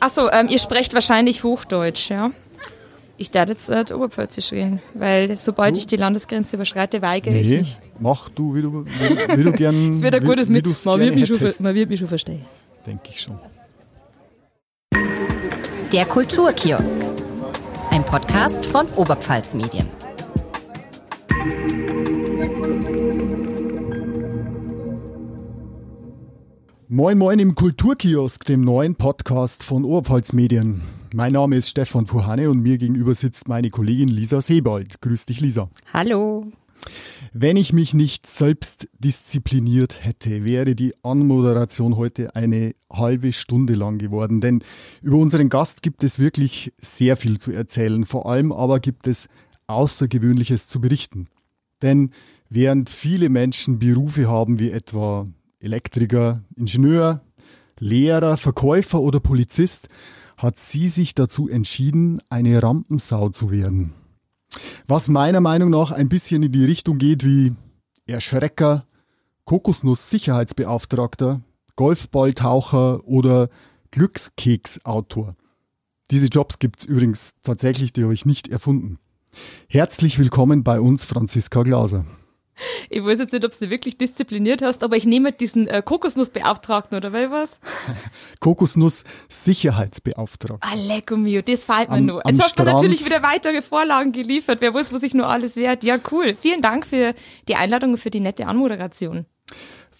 Achso, ähm, ihr sprecht wahrscheinlich Hochdeutsch, ja? Ich darf jetzt äh, Oberpfälzisch reden, weil sobald ich die Landesgrenze überschreite, weigere ich mich. mach du, wie du, wie, wie du gern. Es wird ein gutes wie, mit. wie du's Man wird, mich schon, man wird mich schon verstehen. Denke ich schon. Der Kulturkiosk. Ein Podcast von Oberpfalz Medien. Moin Moin im Kulturkiosk, dem neuen Podcast von Oberpfalz Medien. Mein Name ist Stefan Puhane und mir gegenüber sitzt meine Kollegin Lisa Sebald. Grüß dich, Lisa. Hallo. Wenn ich mich nicht selbst diszipliniert hätte, wäre die Anmoderation heute eine halbe Stunde lang geworden. Denn über unseren Gast gibt es wirklich sehr viel zu erzählen. Vor allem aber gibt es Außergewöhnliches zu berichten. Denn während viele Menschen Berufe haben wie etwa Elektriker, Ingenieur, Lehrer, Verkäufer oder Polizist, hat sie sich dazu entschieden, eine Rampensau zu werden. Was meiner Meinung nach ein bisschen in die Richtung geht wie Erschrecker, Kokosnuss-Sicherheitsbeauftragter, Golfballtaucher oder Glückskeksautor. Diese Jobs gibt's übrigens tatsächlich, die habe ich nicht erfunden. Herzlich willkommen bei uns, Franziska Glaser. Ich weiß jetzt nicht, ob du wirklich diszipliniert hast, aber ich nehme diesen äh, Kokosnussbeauftragten oder weil was? Kokosnuss-Sicherheitsbeauftragter. Ah, lecko mio, das fällt mir Am- nur. Jetzt hast du natürlich wieder weitere Vorlagen geliefert. Wer weiß, was ich nur alles wert. Ja, cool. Vielen Dank für die Einladung und für die nette Anmoderation.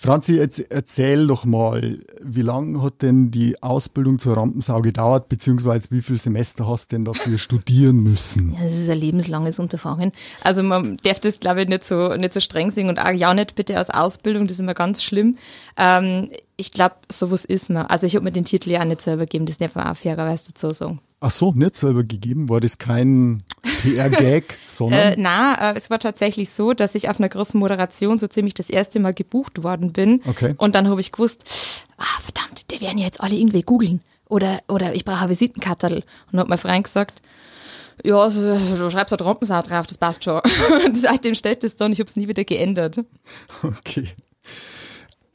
Franzi, jetzt erzähl doch mal, wie lange hat denn die Ausbildung zur Rampensau gedauert, beziehungsweise wie viele Semester hast du denn dafür studieren müssen? Ja, das ist ein lebenslanges Unterfangen. Also man darf das, glaube ich, nicht so, nicht so streng sehen und auch ja nicht bitte aus Ausbildung, das ist immer ganz schlimm. Ähm, ich glaube, sowas ist man. Also ich habe mir den Titel ja auch nicht selber gegeben, das darf man auch fairerweise dazu sagen. Ach so, nicht selber gegeben? War das kein PR-Gag, Äh, sondern? na, äh, es war tatsächlich so, dass ich auf einer großen Moderation so ziemlich das erste Mal gebucht worden bin. Okay. Und dann habe ich gewusst, ah, verdammt, die werden ja jetzt alle irgendwie googeln. Oder, oder ich brauche Visitenkartel. Und dann hat mein Freund gesagt, ja, also, du schreibst halt Rampensau drauf, das passt schon. Und seitdem steht das dann, ich habe es nie wieder geändert. Okay.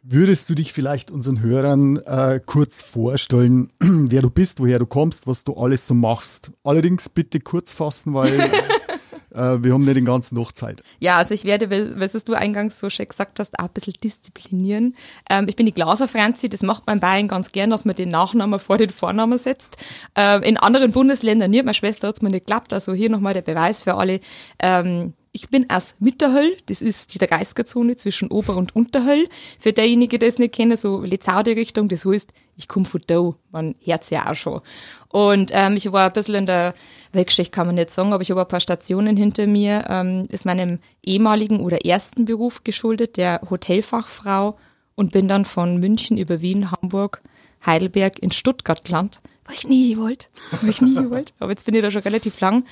Würdest du dich vielleicht unseren Hörern äh, kurz vorstellen, wer du bist, woher du kommst, was du alles so machst? Allerdings bitte kurz fassen, weil äh, wir haben nicht den ganzen Tag Zeit. Ja, also ich werde, was du eingangs so schön gesagt hast, auch ein bisschen disziplinieren. Ähm, ich bin die Glaser Franzi, das macht man in Bayern ganz gern, dass man den Nachnamen vor den Vornamen setzt. Ähm, in anderen Bundesländern nicht, meine Schwester hat es mir nicht geklappt, also hier nochmal der Beweis für alle. Ähm, ich bin aus Mitterhöll, das ist die 30er-Zone zwischen Ober- und Unterhöll. Für derjenige, der es nicht kennen, so Lezau die Richtung, das heißt, ich komme von da, man hört's ja auch schon. Und ähm, ich war ein bisschen in der Weltgeschichte, kann man nicht sagen, aber ich habe ein paar Stationen hinter mir. Ähm, ist meinem ehemaligen oder ersten Beruf geschuldet, der Hotelfachfrau und bin dann von München über Wien, Hamburg, Heidelberg in Stuttgart gelandet. War ich nie gewollt, habe ich nie gewollt, aber jetzt bin ich da schon relativ lang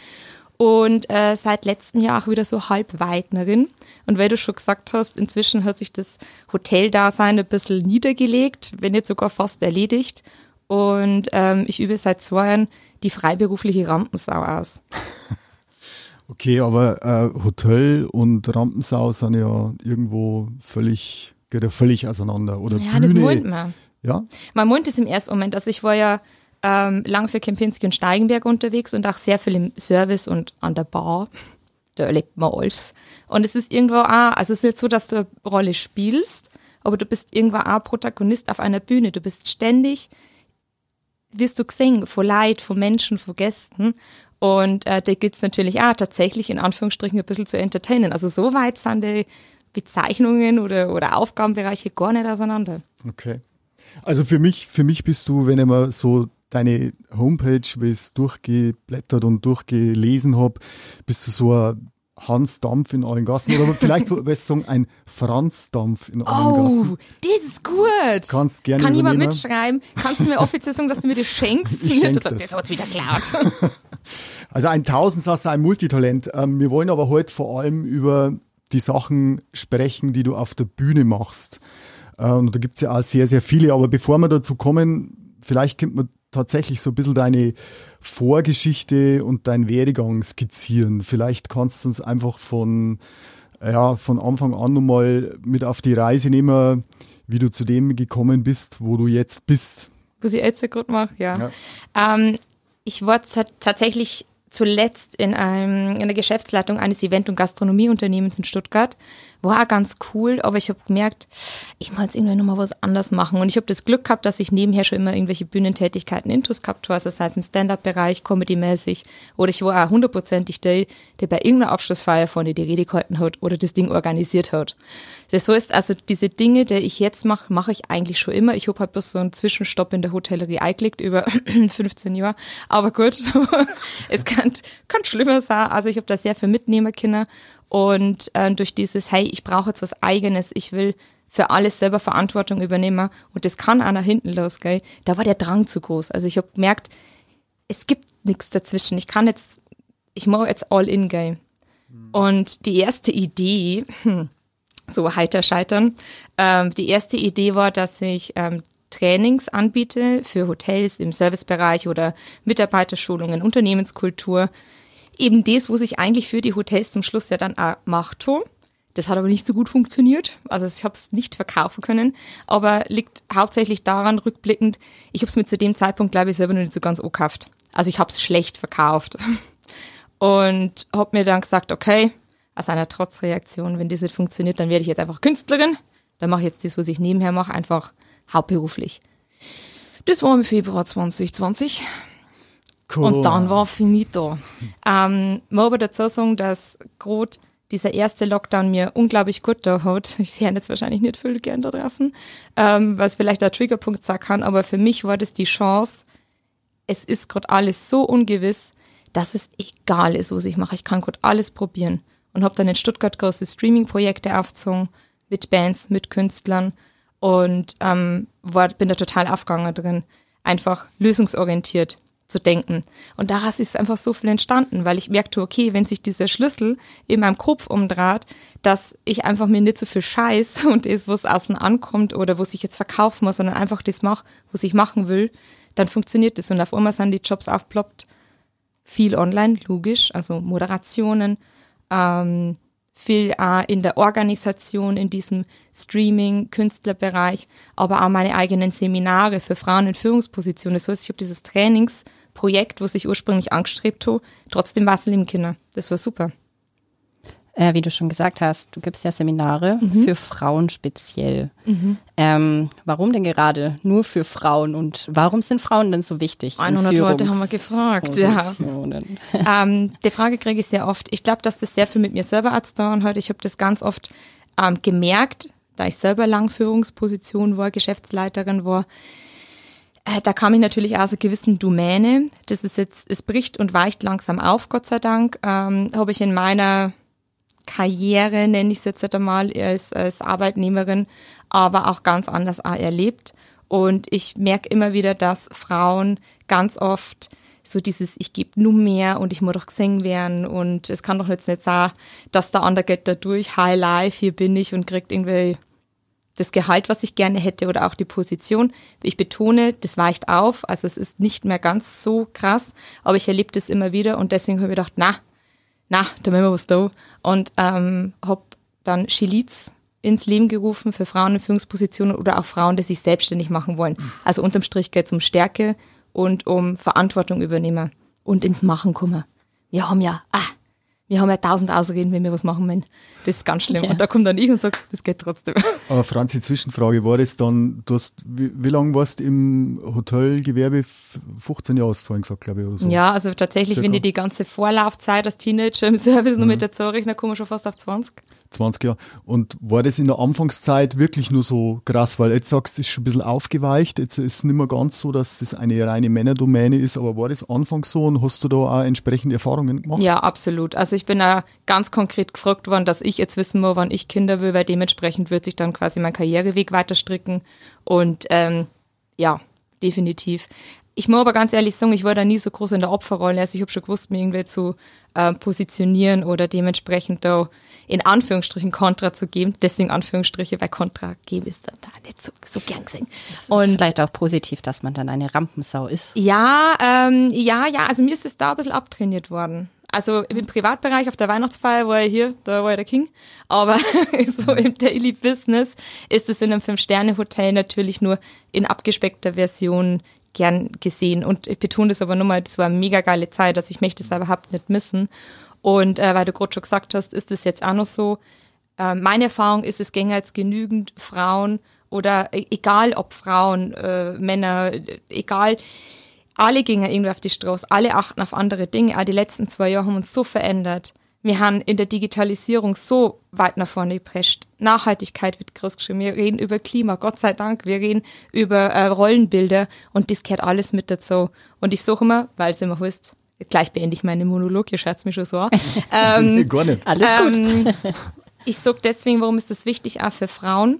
und äh, seit letztem Jahr auch wieder so halb Weidnerin. Und weil du schon gesagt hast, inzwischen hat sich das Hoteldasein ein bisschen niedergelegt, wenn nicht sogar fast erledigt. Und ähm, ich übe seit zwei Jahren die freiberufliche Rampensau aus. Okay, aber äh, Hotel und Rampensau sind ja irgendwo völlig, geht ja völlig auseinander. Oder Ja, Bühne. das meint man. Ja, Man meint es im ersten Moment. Also ich war ja ähm, lang für Kempinski und Steigenberg unterwegs und auch sehr viel im Service und an der Bar. Da erlebt man alles. Und es ist irgendwo auch, also es ist nicht so, dass du eine Rolle spielst, aber du bist irgendwo auch Protagonist auf einer Bühne. Du bist ständig, wirst du gesehen, von Leid, von Menschen, von Gästen. Und äh, da gibt's natürlich auch tatsächlich in Anführungsstrichen ein bisschen zu entertainen. Also so weit sind die Bezeichnungen oder, oder Aufgabenbereiche gar nicht auseinander. okay. Also für mich, für mich bist du, wenn ich mal so deine Homepage, wie ich es durchgeblättert und durchgelesen habe, bist du so ein Hans Dampf in allen Gassen oder vielleicht so besser sagen, ein Franz Dampf in allen Oh, Gassen. das ist gut. Kannst gerne Kann jemand mitschreiben? Kannst du mir offiziell sagen, dass du mir das schenkst? Ich schenk das, das. das hat's wieder geklaut. Also ein Tausendsasser, ein Multitalent. Ähm, wir wollen aber heute vor allem über die Sachen sprechen, die du auf der Bühne machst. Äh, und da gibt's ja auch sehr, sehr viele. Aber bevor wir dazu kommen, vielleicht könnte man tatsächlich so ein bisschen deine Vorgeschichte und deinen Werdegang skizzieren. Vielleicht kannst du uns einfach von, ja, von Anfang an nochmal mit auf die Reise nehmen, wie du zu dem gekommen bist, wo du jetzt bist. Was ich jetzt gerade mache, ja. Ja. Ähm, ich war tatsächlich zuletzt in, einem, in der Geschäftsleitung eines Event- und Gastronomieunternehmens in Stuttgart. War ganz cool, aber ich habe gemerkt, ich muss irgendwie nochmal was anders machen. Und ich habe das Glück gehabt, dass ich nebenher schon immer irgendwelche Bühnentätigkeiten intus gehabt habe, also sei es im Stand-Up-Bereich, Comedy-mäßig, oder ich war auch hundertprozentig der, der bei irgendeiner Abschlussfeier vorne die Rede gehalten hat oder das Ding organisiert hat. Das heißt also, diese Dinge, die ich jetzt mache, mache ich eigentlich schon immer. Ich habe halt bloß so einen Zwischenstopp in der Hotellerie eingelegt über 15 Jahre. Aber gut, es kann, kann schlimmer sein. Also ich habe da sehr viel mitnehmen können und äh, durch dieses, hey, ich brauche jetzt was Eigenes, ich will für alles selber Verantwortung übernehmen und das kann einer hinten losgehen, da war der Drang zu groß. Also ich habe gemerkt, es gibt nichts dazwischen. Ich kann jetzt, ich mache jetzt all in gehen. Mhm. Und die erste Idee, so heiter scheitern, ähm, die erste Idee war, dass ich ähm, Trainings anbiete für Hotels im Servicebereich oder Mitarbeiterschulungen, Unternehmenskultur, eben das, wo sich eigentlich für die Hotels zum Schluss ja dann auch macht. Das hat aber nicht so gut funktioniert. Also ich habe es nicht verkaufen können, aber liegt hauptsächlich daran, rückblickend, ich habe es mir zu dem Zeitpunkt, glaube ich, selber noch nicht so ganz gekauft. Also ich habe es schlecht verkauft. Und habe mir dann gesagt, okay, aus einer Trotzreaktion, wenn das nicht funktioniert, dann werde ich jetzt einfach Künstlerin. Dann mache ich jetzt das, was ich nebenher mache, einfach hauptberuflich. Das war im Februar 2020. Cool. Und dann war finito. Ähm, man aber dazu sagen, dass gerade dieser erste Lockdown mir unglaublich gut da hat. Ich sehe jetzt wahrscheinlich nicht viel gern da draußen, ähm, was vielleicht der Triggerpunkt sein kann, aber für mich war das die Chance, es ist gerade alles so ungewiss, dass es egal ist, was ich mache. Ich kann gerade alles probieren. Und habe dann in Stuttgart große Streaming-Projekte aufgezogen, mit Bands, mit Künstlern und ähm, war, bin da total aufgegangen drin. Einfach lösungsorientiert zu denken. Und daraus ist einfach so viel entstanden, weil ich merkte, okay, wenn sich dieser Schlüssel in meinem Kopf umdreht, dass ich einfach mir nicht so viel Scheiß und das, was außen ankommt oder was ich jetzt verkaufen muss, sondern einfach das mache, was ich machen will, dann funktioniert das. Und auf einmal sind die Jobs aufploppt. Viel online, logisch, also Moderationen, ähm, viel auch in der Organisation, in diesem Streaming-Künstlerbereich, aber auch meine eigenen Seminare für Frauen in Führungspositionen. Das heißt, ich habe dieses Trainingsprojekt, was ich ursprünglich angestrebt habe, trotzdem Wasser im Kinder. Das war super. Äh, wie du schon gesagt hast, du gibst ja Seminare mhm. für Frauen speziell. Mhm. Ähm, warum denn gerade nur für Frauen und warum sind Frauen denn so wichtig? 100 Leute haben wir gefragt, ja. ähm, die Frage kriege ich sehr oft. Ich glaube, dass das sehr viel mit mir selber als tun hat. Ich habe das ganz oft ähm, gemerkt, da ich selber lang Führungsposition war, Geschäftsleiterin war. Äh, da kam ich natürlich aus einer gewissen Domäne. Das ist jetzt, es bricht und weicht langsam auf, Gott sei Dank. Ähm, habe ich in meiner Karriere, nenne ich es jetzt einmal, als, als Arbeitnehmerin, aber auch ganz anders auch erlebt. Und ich merke immer wieder, dass Frauen ganz oft so dieses, ich gebe nur mehr und ich muss doch gesehen werden und es kann doch jetzt nicht sein, dass der andere geht da durch, high life, hier bin ich und kriegt irgendwie das Gehalt, was ich gerne hätte oder auch die Position. Ich betone, das weicht auf, also es ist nicht mehr ganz so krass, aber ich erlebe das immer wieder und deswegen habe ich gedacht, na, na, da müssen wir was da. Und ähm, habe dann Chiliz ins Leben gerufen für Frauen in Führungspositionen oder auch Frauen, die sich selbstständig machen wollen. Also unterm Strich geht es um Stärke und um Verantwortung übernehmen und ins Machen kommen. Wir haben ja, ah, wir haben ja tausend Ausreden, wenn wir was machen wollen. Das ist ganz schlimm. Ja. Und da kommt dann ich und sagt, das geht trotzdem. Aber Franzi, Zwischenfrage, war das dann, du hast, wie, wie lange warst du im Hotelgewerbe? 15 Jahre hast du vorhin gesagt, glaube ich, oder so. Ja, also tatsächlich, Circa. wenn ich die ganze Vorlaufzeit als Teenager im Service mhm. noch mit dazu rechne, kommen wir schon fast auf 20. 20 Jahre. Und war das in der Anfangszeit wirklich nur so krass? Weil jetzt sagst du, es ist schon ein bisschen aufgeweicht. Jetzt ist es nicht mehr ganz so, dass das eine reine Männerdomäne ist. Aber war das anfangs so und hast du da auch entsprechende Erfahrungen gemacht? Ja, absolut. Also ich bin da ganz konkret gefragt worden, dass ich jetzt wissen muss, wann ich Kinder will, weil dementsprechend wird sich dann quasi mein Karriereweg weiter stricken. Und ähm, ja, definitiv. Ich muss aber ganz ehrlich sagen, ich war da nie so groß in der Opferrolle. Also ich habe schon gewusst, mich irgendwie zu äh, positionieren oder dementsprechend da in Anführungsstrichen Kontra zu geben. Deswegen Anführungsstriche, weil Kontra geben ist dann da nicht so, so gern gesehen. Und vielleicht auch positiv, dass man dann eine Rampensau ist. Ja, ähm, ja, ja. Also mir ist es da ein bisschen abtrainiert worden. Also im Privatbereich auf der Weihnachtsfeier war er hier, da war er der King. Aber so im Daily Business ist es in einem Fünf-Sterne-Hotel natürlich nur in abgespeckter Version gern gesehen. Und ich betone das aber nochmal, das war eine mega geile Zeit, also ich möchte es überhaupt nicht missen. Und äh, weil du gerade schon gesagt hast, ist das jetzt auch noch so. Äh, meine Erfahrung ist, es gänge jetzt genügend Frauen oder e-, egal ob Frauen, äh, Männer, egal, alle gingen irgendwie auf die Straße, alle achten auf andere Dinge. Auch die letzten zwei Jahre haben uns so verändert. Wir haben in der Digitalisierung so weit nach vorne geprescht. Nachhaltigkeit wird groß geschrieben. Wir reden über Klima, Gott sei Dank. Wir reden über äh, Rollenbilder und das gehört alles mit dazu. Und ich suche immer, weil es immer heißt, gleich beende ich meinen Monolog, ihr schaut mich schon so an. ähm, Gar nicht. Alles ähm, ich sage deswegen, warum ist das wichtig auch für Frauen?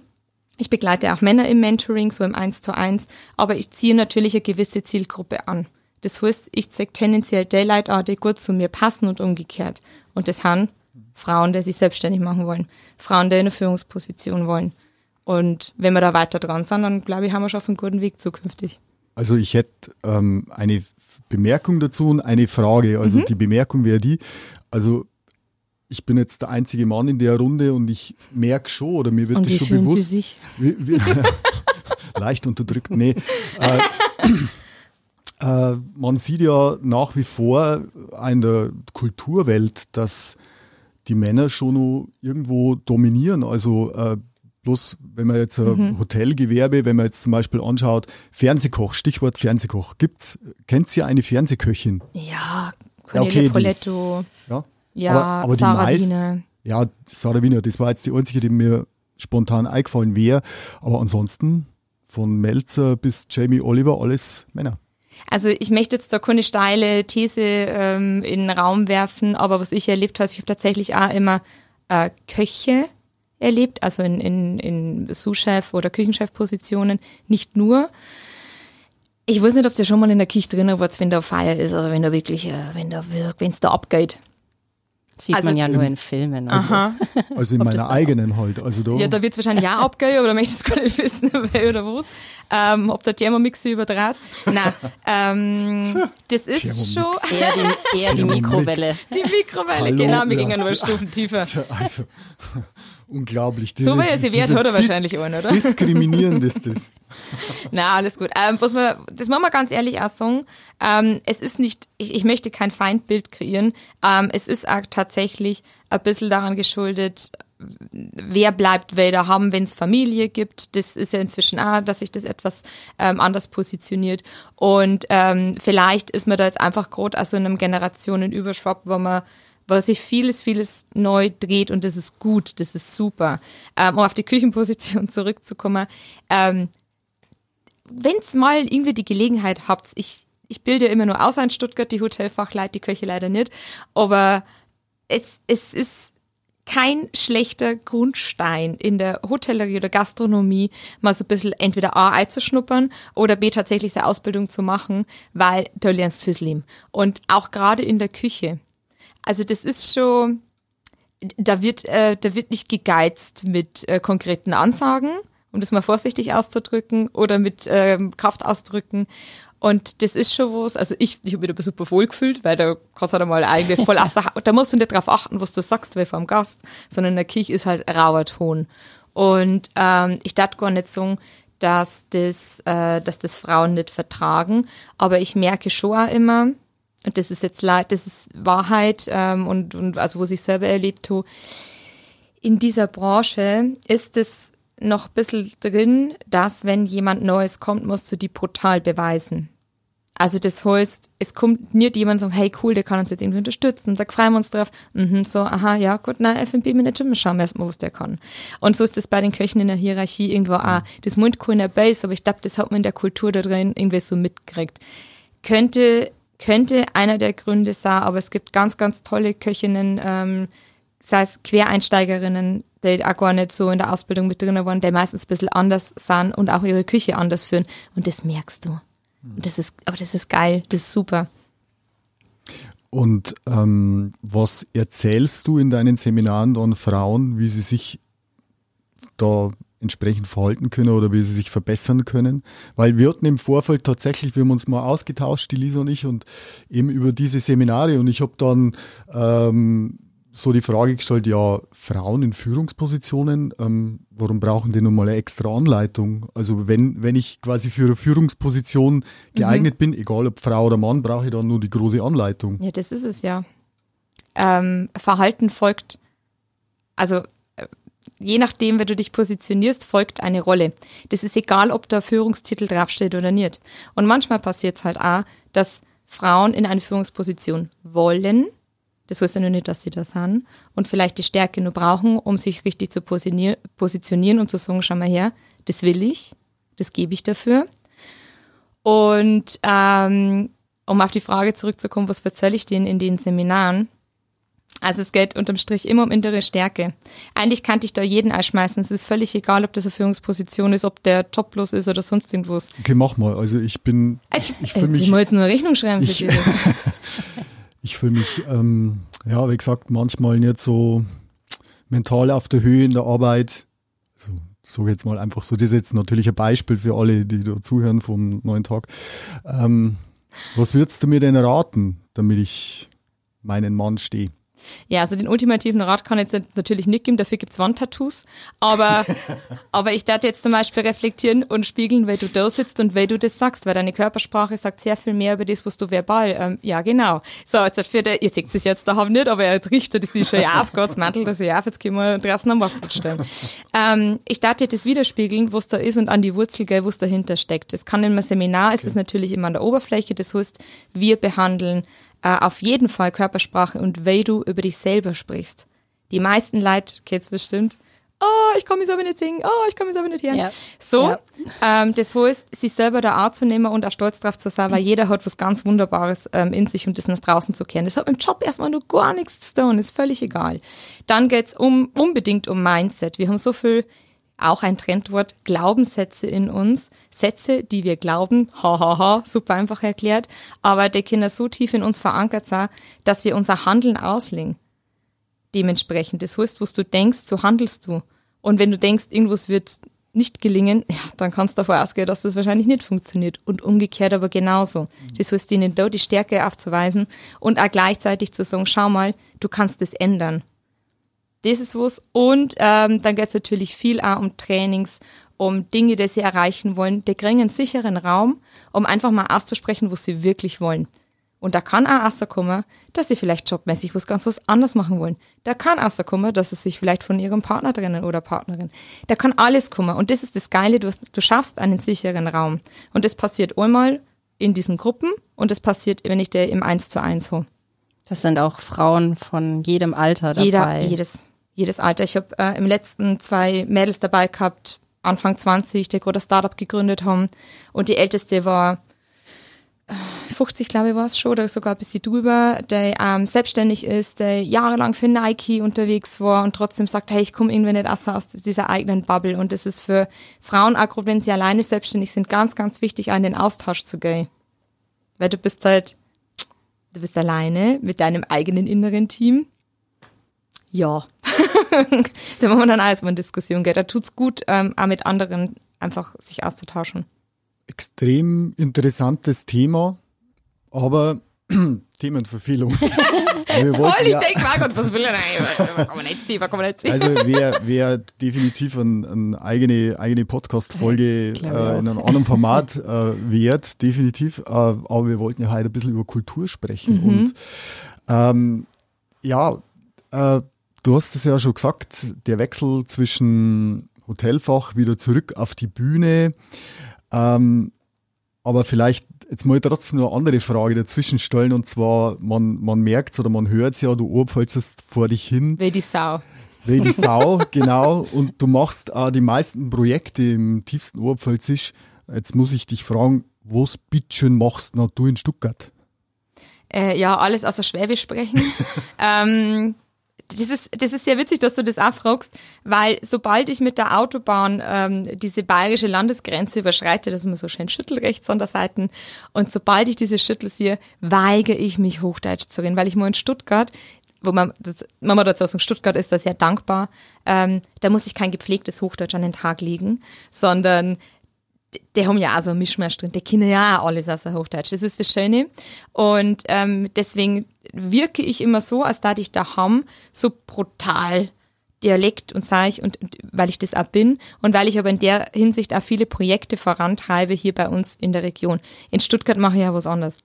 Ich begleite auch Männer im Mentoring, so im 1 zu 1, aber ich ziehe natürlich eine gewisse Zielgruppe an. Das heißt, ich zeige tendenziell Daylight an, die gut zu mir passen und umgekehrt. Und das haben Frauen, die sich selbstständig machen wollen, Frauen, die in eine Führungsposition wollen. Und wenn wir da weiter dran sind, dann glaube ich, haben wir schon auf einen guten Weg zukünftig. Also ich hätte ähm, eine Bemerkung dazu und eine Frage. Also mhm. die Bemerkung wäre die, also ich bin jetzt der einzige Mann in der Runde und ich merke schon, oder mir wird und das schon bewusst. Sie sich? Wie, wie, leicht unterdrückt, nee. Äh, äh, man sieht ja nach wie vor in der Kulturwelt, dass die Männer schon noch irgendwo dominieren. Also äh, bloß, wenn man jetzt ein mhm. Hotelgewerbe, wenn man jetzt zum Beispiel anschaut, Fernsehkoch, Stichwort Fernsehkoch. Gibt's, kennt ihr eine Fernsehköchin? Ja, Cornelia ja, okay, Poletto. Die, ja, ja aber, aber Sarah Wiener. Ja, Sarah Wiener, das war jetzt die einzige, die mir spontan eingefallen wäre. Aber ansonsten von Melzer bis Jamie Oliver alles Männer. Also ich möchte jetzt da keine steile These ähm, in den Raum werfen, aber was ich erlebt habe, ich habe tatsächlich auch immer äh, Köche erlebt, also in, in, in Sous-Chef- oder Küchenchef-Positionen, nicht nur. Ich weiß nicht, ob ihr schon mal in der Küche drin wart, wenn da Feier ist, also wenn da wirklich, äh, wenn da, wenn es da abgeht. Sieht also, man ja nur in Filmen. Also, aha. also in meiner eigenen halt. Also da ja, da wird es wahrscheinlich auch abgehen, aber da möchte ich gar nicht wissen, wer oder was. Ähm, ob der Thermomix überdraht. Nein, ähm, das ist Thermomix. schon... Eher die, eher die Mikrowelle. Die Mikrowelle, Hallo, genau, wir ja. gingen nur Stufen tiefer. Also, unglaublich. Diese, so wie er sie wert, hat er wahrscheinlich auch, oder? Diskriminierend ist das. Na, alles gut. Ähm, was wir, das muss man ganz ehrlich auch sagen. Ähm, es ist nicht, ich, ich möchte kein Feindbild kreieren. Ähm, es ist auch tatsächlich ein bisschen daran geschuldet, wer bleibt wer haben, wenn es Familie gibt. Das ist ja inzwischen auch, dass sich das etwas ähm, anders positioniert. Und ähm, vielleicht ist man da jetzt einfach gerade aus so einem Generationenüberschwapp, wo man wo sich vieles, vieles neu dreht und das ist gut, das ist super. Ähm, um auf die Küchenposition zurückzukommen, ähm, wenn's mal irgendwie die Gelegenheit habt, ich, ich bilde ja immer nur aus in Stuttgart, die Hotelfachleute, die Köche leider nicht, aber es, es ist kein schlechter Grundstein in der Hotellerie oder Gastronomie, mal so ein bisschen entweder A einzuschnuppern oder B tatsächlich seine Ausbildung zu machen, weil da lernst du fürs Leben. Und auch gerade in der Küche. Also das ist schon, da wird, äh, da wird nicht gegeizt mit äh, konkreten Ansagen, um das mal vorsichtig auszudrücken, oder mit ähm, Kraftausdrücken. Und das ist schon was, also ich, ich habe mich da super wohl gefühlt, weil da kannst du halt mal eigentlich voll außer, da musst du nicht drauf achten, was du sagst, weil vom Gast, sondern in der Kirche ist halt rauer Ton. Und ähm, ich dachte gar nicht sagen, dass das, äh, dass das Frauen nicht vertragen, aber ich merke schon auch immer, und das ist jetzt leid, das ist Wahrheit ähm, und, und also wo ich selber erlebt habe, in dieser Branche ist es noch ein bisschen drin, dass wenn jemand Neues kommt, musst du die brutal beweisen. Also das heißt, es kommt nicht jemand sagt, hey cool, der kann uns jetzt irgendwie unterstützen, da freuen wir uns drauf. Mhm, so, aha, ja gut, na, F&B-Manager, wir schauen erstmal, was der kann. Und so ist das bei den Köchen in der Hierarchie irgendwo auch. Das meint cool in der Base, aber ich glaube, das hat man in der Kultur da drin irgendwie so mitgekriegt. Könnte, könnte einer der Gründe sein, aber es gibt ganz, ganz tolle Köchinnen, ähm, sei es Quereinsteigerinnen, die auch gar nicht so in der Ausbildung mit drin waren, die meistens ein bisschen anders sind und auch ihre Küche anders führen. Und das merkst du. Und das ist, aber das ist geil, das ist super. Und ähm, was erzählst du in deinen Seminaren dann Frauen, wie sie sich da entsprechend verhalten können oder wie sie sich verbessern können? Weil wir hatten im Vorfeld tatsächlich, wir haben uns mal ausgetauscht, die Lisa und ich, und eben über diese Seminare und ich habe dann ähm, so die Frage gestellt, ja, Frauen in Führungspositionen, ähm, warum brauchen die nun mal eine extra Anleitung? Also wenn, wenn ich quasi für eine Führungsposition geeignet mhm. bin, egal ob Frau oder Mann, brauche ich dann nur die große Anleitung. Ja, das ist es ja. Ähm, Verhalten folgt, also je nachdem, wenn du dich positionierst, folgt eine Rolle. Das ist egal, ob da Führungstitel draufsteht oder nicht. Und manchmal passiert es halt auch, dass Frauen in eine Führungsposition wollen, das heißt ja nur nicht, dass sie das haben und vielleicht die Stärke nur brauchen, um sich richtig zu positionieren und zu sagen, schau mal her, das will ich, das gebe ich dafür. Und ähm, um auf die Frage zurückzukommen, was erzähle ich denen in den Seminaren? Also es geht unterm Strich immer um innere Stärke. Eigentlich kann ich da jeden einschmeißen. Es ist völlig egal, ob das eine Führungsposition ist, ob der joblos ist oder sonst irgendwas. Okay, mach mal. Also ich bin, ich, ich fühle mich... Ich muss jetzt nur eine Rechnung schreiben für ich, ich fühle mich, ähm, ja, wie gesagt, manchmal nicht so mental auf der Höhe in der Arbeit. Also, so jetzt mal einfach so, das ist jetzt natürlich ein Beispiel für alle, die da zuhören vom neuen Tag. Ähm, was würdest du mir denn raten, damit ich meinen Mann stehe? Ja, also den ultimativen Rat kann ich jetzt natürlich nicht geben, dafür gibt's Wandtattoos. Aber, aber ich darf jetzt zum Beispiel reflektieren und spiegeln, weil du da sitzt und weil du das sagst, weil deine Körpersprache sagt sehr viel mehr über das, was du verbal, ähm, ja genau. So, jetzt für der, ihr seht es jetzt daheim nicht, aber jetzt richtet es sich schon ja auf, Gottes Mantel, dass ich auf, jetzt können wir draußen am Wachplatz stellen. Ähm, ich darf dir das widerspiegeln, was da ist und an die Wurzel gehen, was dahinter steckt. Es kann in einem Seminar, ist es natürlich immer an der Oberfläche, das heißt, wir behandeln äh, auf jeden Fall Körpersprache und wie du über dich selber sprichst. Die meisten Leute, geht's bestimmt, oh, ich kann mich aber nicht singen, oh, ich kann mich aber nicht hören. Ja. So, ja. Ähm, das heißt, sich selber da Art zu nehmen und auch stolz drauf zu sein, weil jeder hat was ganz Wunderbares ähm, in sich und das nach draußen zu kehren. Das hat mit dem Job erstmal nur gar nichts zu tun, ist völlig egal. Dann geht's um, unbedingt um Mindset. Wir haben so viel auch ein Trendwort, Glaubenssätze in uns. Sätze, die wir glauben, hahaha, ha, ha, super einfach erklärt, aber die Kinder so tief in uns verankert sind, dass wir unser Handeln auslegen. Dementsprechend, das heißt, was du denkst, so handelst du. Und wenn du denkst, irgendwas wird nicht gelingen, ja, dann kannst du davon ausgehen, dass das wahrscheinlich nicht funktioniert. Und umgekehrt aber genauso. Das heißt, ihnen da die Stärke aufzuweisen und auch gleichzeitig zu sagen, schau mal, du kannst das ändern. Das ist was. Und ähm, dann geht es natürlich viel auch um Trainings, um Dinge, die sie erreichen wollen. Die kriegen einen sicheren Raum, um einfach mal auszusprechen, was sie wirklich wollen. Und da kann auch rauskommen, dass sie vielleicht jobmäßig was ganz was anderes machen wollen. Da kann rauskommen, dass sie sich vielleicht von ihrem Partner trennen oder Partnerin. Da kann alles kommen. Und das ist das Geile, du, hast, du schaffst einen sicheren Raum. Und das passiert einmal in diesen Gruppen und das passiert, wenn ich der im Eins zu eins hole. Das sind auch Frauen von jedem Alter dabei. Jeder, jedes, jedes Alter. Ich habe äh, im letzten zwei Mädels dabei gehabt, Anfang 20, die gerade ein Startup gegründet haben. Und die älteste war 50, äh, glaube ich, war es schon, oder sogar ein bisschen drüber, der ähm, selbstständig ist, der jahrelang für Nike unterwegs war und trotzdem sagt, hey, ich komme irgendwie nicht aus, aus dieser eigenen Bubble. Und das ist für Frauen, auch wenn sie alleine selbstständig sind, ganz, ganz wichtig, an den Austausch zu gehen. Weil du bist halt, du bist alleine mit deinem eigenen inneren Team ja, da machen wir dann alles mal in Diskussion geht. Da tut's gut, ähm, auch mit anderen einfach sich auszutauschen. Extrem interessantes Thema, aber Themenverfehlung. wir Voll, ich ja, denke, Margot, was will er denn? Kann man nicht sehen, kann man nicht sehen. Also wäre wär definitiv eine ein eigene, eigene Podcast-Folge äh, in einem anderen Format äh, wert, definitiv. Äh, aber wir wollten ja heute ein bisschen über Kultur sprechen. Mhm. Und ähm, ja, äh, Du hast es ja schon gesagt, der Wechsel zwischen Hotelfach wieder zurück auf die Bühne. Ähm, aber vielleicht jetzt mal trotzdem noch eine andere Frage dazwischen stellen und zwar, man, man merkt oder man hört es ja, du ohrpfalzest vor dich hin. Wie die Sau. Wie die Sau, genau. Und du machst auch die meisten Projekte im tiefsten Oberpfälzisch. Jetzt muss ich dich fragen, was bitteschön machst du in Stuttgart? Äh, ja, alles außer Schwäbisch sprechen. ähm, das ist, das ist sehr witzig, dass du das auch fragst, weil sobald ich mit der Autobahn ähm, diese bayerische Landesgrenze überschreite, das ist immer so schön schüttelrechts an der Seite, und sobald ich diese Schüttel sehe, weigere ich mich Hochdeutsch zu reden, weil ich mal in Stuttgart, wo man, das, man muss dazu sagen, Stuttgart ist da sehr dankbar, ähm, da muss ich kein gepflegtes Hochdeutsch an den Tag legen, sondern die haben ja auch so ein Mischmasch drin, die kennen ja auch alles außer Hochdeutsch, das ist das Schöne. Und ähm, deswegen wirke ich immer so, als da ich daheim so brutal Dialekt und sage ich, und, und weil ich das auch bin und weil ich aber in der Hinsicht auch viele Projekte vorantreibe hier bei uns in der Region. In Stuttgart mache ich ja was anderes.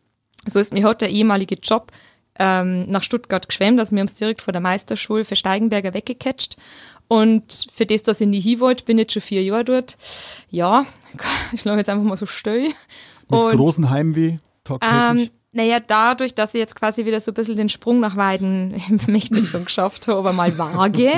So ist mir heute der ehemalige Job ähm, nach Stuttgart geschwemmt, also wir haben es direkt vor der Meisterschule für Steigenberger weggecatcht und für das, dass ich nie hin wollte, bin ich jetzt schon vier Jahre dort. Ja, ich schlage jetzt einfach mal so still. Mit Und, großen Heimweh tagtäglich. ähm, naja, dadurch, dass ich jetzt quasi wieder so ein bisschen den Sprung nach Weiden im Mächtigsten geschafft habe, aber mal vage.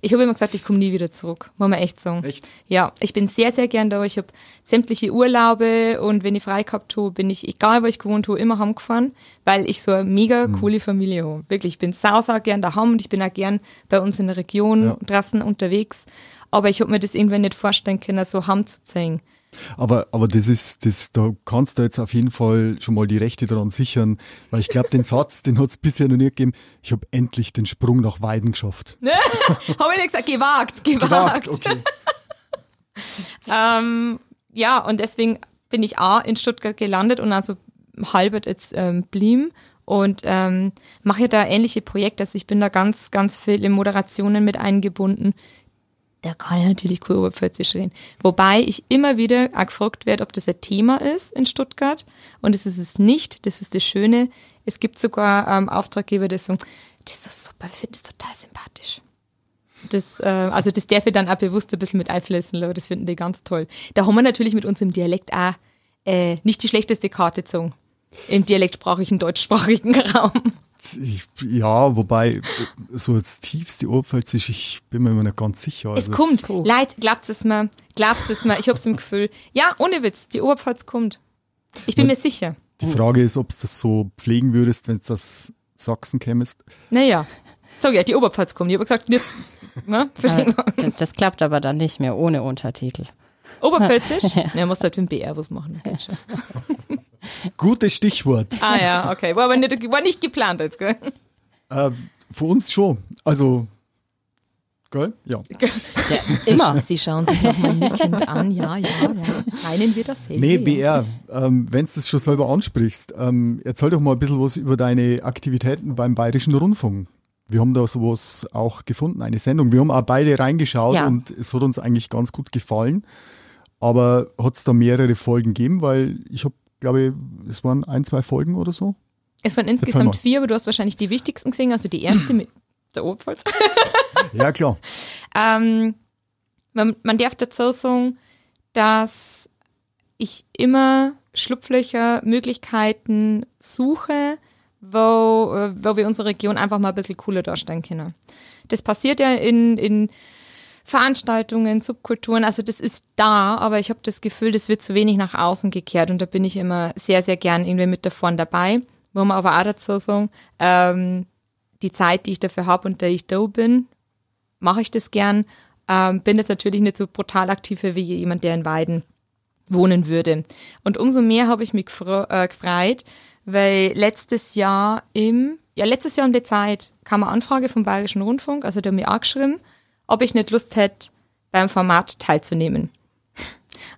Ich habe immer gesagt, ich komme nie wieder zurück, muss man echt sagen. Echt? Ja, ich bin sehr, sehr gern da. Ich habe sämtliche Urlaube und wenn ich frei gehabt habe, bin ich, egal wo ich gewohnt habe, immer heimgefahren, weil ich so eine mega coole Familie habe. Wirklich, ich bin sau, sau gern daheim und ich bin auch gern bei uns in der Region Ja. draußen unterwegs. Aber ich habe mir das irgendwann nicht vorstellen können, so heimzuziehen. Aber, aber das ist, das, da kannst du jetzt auf jeden Fall schon mal die Rechte daran sichern, weil ich glaube, den Satz, den hat es bisher noch nie gegeben. Ich habe endlich den Sprung nach Weiden geschafft. habe ich nicht gesagt, gewagt, gewagt. Gewagt, okay. Ähm, ja, und deswegen bin ich A in Stuttgart gelandet und also halbert jetzt ähm, blieben und ähm, mache da ähnliche Projekte. Also ich bin da ganz, ganz viel in Moderationen mit eingebunden. Da kann ich natürlich cool Oberpfälzisch reden. Wobei ich immer wieder auch gefragt werde, ob das ein Thema ist in Stuttgart. Und das ist es nicht. Das ist das Schöne. Es gibt sogar ähm, Auftraggeber, die sagen, das ist doch super, wir finden das total sympathisch. Das, äh, also das darf ich dann auch bewusst ein bisschen mit einfließen lassen. Das finden die ganz toll. Da haben wir natürlich mit unserem Dialekt auch äh, nicht die schlechteste Karte gezogen. Im dialektsprachigen, deutschsprachigen Raum. Ich, ja, wobei, so das tiefste Oberpfälzisch, ich bin mir immer nicht ganz sicher. Es Also kommt. Leid, glaubt es mir. Glaubt es mir. Ich hab's im Gefühl. Ja, ohne Witz, die Oberpfalz kommt. Ich bin mir sicher. Die Frage ist, ob du das so pflegen würdest, wenn du aus Sachsen kämest. Naja. Sag ja, die Oberpfalz kommt. Ich habe gesagt, nicht, ne? Verstehen wir uns. Das, das klappt aber dann nicht mehr ohne Untertitel. Oberpfälzisch? Ja, ja musst halt mit dem BR was machen. schon. Gutes Stichwort. Ah ja, okay. War aber nicht, war nicht geplant jetzt, gell? Äh, für uns schon. Also, gell? Ja. Immer. Sie schauen sich nochmal nickend an. Ja, ja, ja. Meinen wir dasselbe? Nee, ja. BR, ähm, wenn du das schon selber ansprichst, ähm, erzähl doch mal ein bisschen was über deine Aktivitäten beim Bayerischen Rundfunk. Wir haben da sowas auch gefunden, eine Sendung. Wir haben auch beide reingeschaut Ja. und es hat uns eigentlich ganz gut gefallen. Aber hat es da mehrere Folgen gegeben? Weil ich habe, glaube ich, es waren ein, zwei Folgen oder so. Es waren insgesamt vier, aber du hast wahrscheinlich die wichtigsten gesehen. Also die erste mit der Oberpfalz. Ja, klar. Ähm, man, man darf dazu sagen, dass ich immer Schlupflöcher, Möglichkeiten suche, wo, äh, wo wir unsere Region einfach mal ein bisschen cooler darstellen können. Das passiert ja in, in Veranstaltungen, Subkulturen, also das ist da, aber ich habe das Gefühl, das wird zu wenig nach außen gekehrt und da bin ich immer sehr, sehr gern irgendwie mit da vorne dabei. Wo man aber auch dazu sagen, ähm, die Zeit, die ich dafür habe und der ich da bin, mache ich das gern. Ähm, bin jetzt natürlich nicht so brutal aktiv wie jemand, der in Weiden wohnen würde. Und umso mehr habe ich mich äh, gefreut, weil letztes Jahr im, ja, letztes Jahr um die Zeit kam eine Anfrage vom Bayerischen Rundfunk, also der hat mir auch geschrieben, ob ich nicht Lust hätte, beim Format teilzunehmen.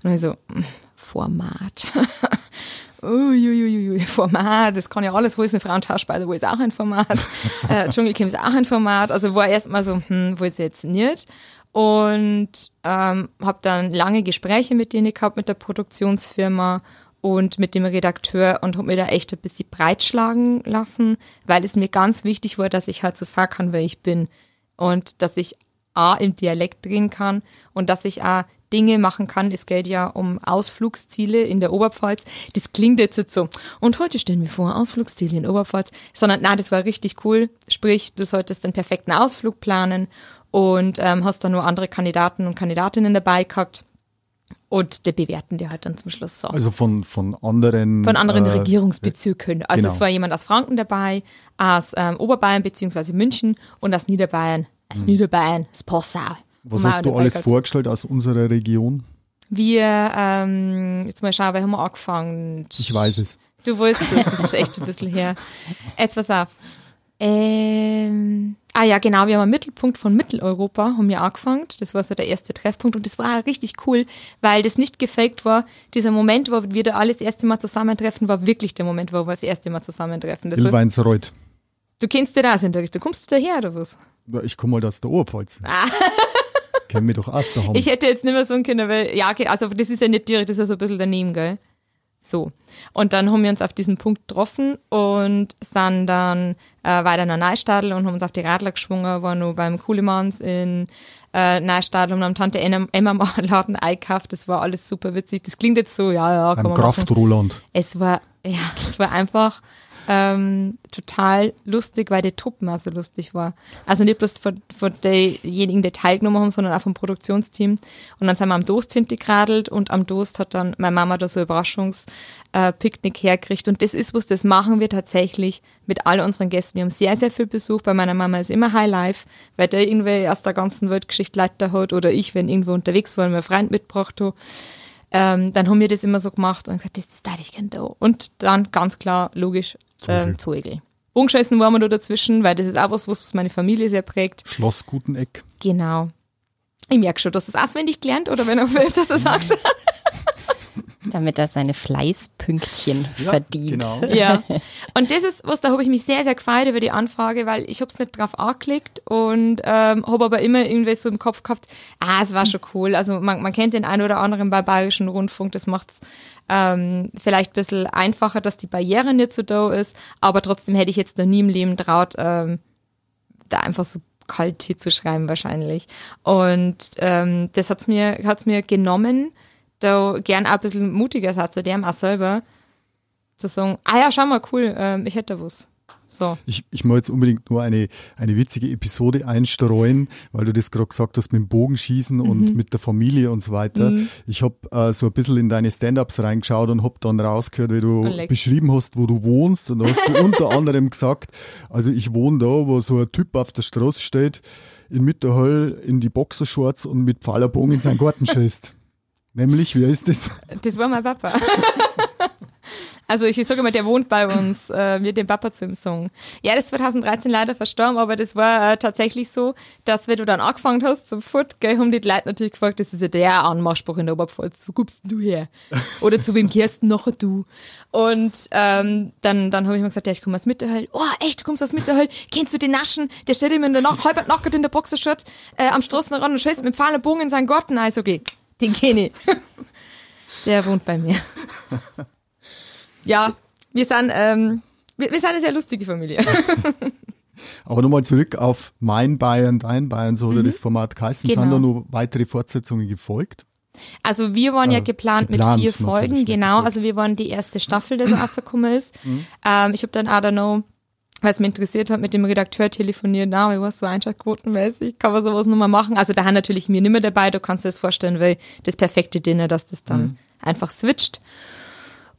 Und ich so, mm, Format. Uiuiui, Format, das kann ja alles, wo ist ein Frauentausch, by the way, ist auch ein Format. äh, Dschungelcamp ist auch ein Format. Also war erstmal so, hm, wo ist jetzt nicht. Und ähm, habe dann lange Gespräche mit denen gehabt, mit der Produktionsfirma und mit dem Redakteur und habe mir da echt ein bisschen breitschlagen lassen, weil es mir ganz wichtig war, dass ich halt so sagen kann, wer ich bin. Und dass ich A im Dialekt drehen kann und dass ich auch Dinge machen kann. Es geht ja um Ausflugsziele in der Oberpfalz. Das klingt jetzt nicht so. Und heute stellen wir vor, Ausflugsziele in Oberpfalz. Sondern, na, das war richtig cool. Sprich, du solltest den perfekten Ausflug planen und ähm, hast dann nur andere Kandidaten und Kandidatinnen dabei gehabt. Und die bewerten dir halt dann zum Schluss so. Also von, von anderen. Von anderen äh, Regierungsbezirken. Also genau. es war jemand aus Franken dabei, aus ähm, Oberbayern beziehungsweise München und aus Niederbayern. Aus Niederbayern, das Passau. Was hast du alles vorgestellt aus unserer Region? Wir, ähm, jetzt mal schauen, wir haben wir angefangen. Ich weiß es. Du weißt es, das ist schon echt ein bisschen her. Jetzt pass auf. Ähm, Ah ja, genau, wir haben am Mittelpunkt von Mitteleuropa, haben wir angefangen. Das war so der erste Treffpunkt und das war richtig cool, weil das nicht gefaked war. Dieser Moment, wo wir da alle das erste Mal zusammentreffen, war wirklich der Moment, wo wir das erste Mal zusammentreffen. Das Ilweinsreuth. du kennst dich da aus in der Richtung. Kommst du daher oder was? Ich komme mal aus der Oberpfalz. Kenn mich doch aus daheim. Ich hätte jetzt nicht mehr sagen können, weil, ja, okay, also das ist ja nicht direkt, das ist ja so ein bisschen daneben, gell? So. Und dann haben wir uns auf diesen Punkt getroffen und sind dann äh, weiter nach Neustadl und haben uns auf die Radler geschwungen, waren noch beim Kuhlemanns in äh, Neustadl und haben Tante Emma, Emma mal einen Laden eingekauft. Das war alles super witzig. Das klingt jetzt so, ja, ja, kann Beim man machen. Kraft Roland. Es war, ja, es war einfach ähm, total lustig, weil die Truppen auch so lustig war. Also nicht bloß von, von denjenigen, die teilgenommen haben, sondern auch vom Produktionsteam. Und dann sind wir am Dost hingeradelt und am Dost hat dann meine Mama da so Überraschungspicknick äh, hergekriegt. Und das ist was, das machen wir tatsächlich mit all unseren Gästen. Wir haben sehr, sehr viel Besuch. Bei meiner Mama ist immer High Life, weil der irgendwie aus der ganzen Weltgeschichte Leute hat oder ich, wenn irgendwo unterwegs war einen Freund mitgebracht habe. Ähm, dann haben wir das immer so gemacht und gesagt, das ist da, ich gerne da. Und dann ganz klar, logisch, ähm, Zeugel. Ungeschissen waren wir da dazwischen, weil das ist auch was, was meine Familie sehr prägt. Schloss Guteneck. Genau. Ich merke schon, dass das auswendig gelernt oder wenn er öfters das sagst. Damit er seine Fleißpünktchen Ja, verdient. genau. Ja. Und das ist was, da habe ich mich sehr, sehr gefreut über die Anfrage, weil ich habe es nicht drauf angeklickt und ähm, habe aber immer irgendwie so im Kopf gehabt, ah, es war schon cool. Also man, man kennt den einen oder anderen bei Bayerischen Rundfunk, das macht's ähm, vielleicht ein bisschen einfacher, dass die Barriere nicht so da ist, aber trotzdem hätte ich jetzt noch nie im Leben traut, ähm, da einfach so kalt hier zu schreiben wahrscheinlich. Und ähm, das hat's mir, hat's mir genommen, da gern auch ein bisschen mutiger sein zu dem auch selber, zu sagen, ah ja, schau mal, cool, ähm, ich hätte was. So. Ich, ich muss jetzt unbedingt nur eine, eine witzige Episode einstreuen, weil du das gerade gesagt hast mit dem Bogenschießen Mhm. und mit der Familie und so weiter. Ich habe äh, so ein bisschen in deine Stand-Ups reingeschaut und habe dann rausgehört, wie du Oh, leck. beschrieben hast, wo du wohnst. Und da hast du unter anderem gesagt, also ich wohne da, wo so ein Typ auf der Straße steht, in Mitterhall in die Boxershorts und mit Pfeilerbogen in seinen Garten schießt. Nämlich, wer ist das? Das war mein Papa. Also ich sage immer, der wohnt bei uns, äh, wir den Papa zu ihm sagen. Ja, das ist 2013 leider verstorben, aber das war äh, tatsächlich so, dass wenn du dann angefangen hast zum Foot, gell, haben die Leute natürlich gefragt, das ist ja der Anmachspruch in der Oberpfalz, wo kommst du her? Oder zu wem kehrst denn nachher du? Und ähm, dann, dann habe ich mir gesagt, ja, ich komme aus Mitterhall. Oh, echt, du kommst aus Mitterhall? Kennst du den Naschen? Der steht immer in der Nacht, halb nackt in der Boxershot äh, am Straßenrand und schießt mit dem und Bogen in seinen Garten. Also, okay, den kenne ich. Der wohnt bei mir. Ja, wir sind, ähm, wir, wir sind eine sehr lustige Familie. Aber nochmal zurück auf mein Bayern, dein Bayern, so oder das Format geheißen. Sind Genau. da noch weitere Fortsetzungen gefolgt? Also wir waren ja Äh, geplant, geplant mit vier Folgen, genau. Also wir waren die erste Staffel, die so rausgekommen ist. Ähm, ich habe dann auch noch, weil es mich interessiert hat, mit dem Redakteur telefoniert, na, wie was so einschaltquotenmäßig, kann man sowas nochmal machen. Also da haben natürlich mir nicht mehr dabei, du kannst dir das vorstellen, weil das perfekte Dinner, dass das dann einfach switcht.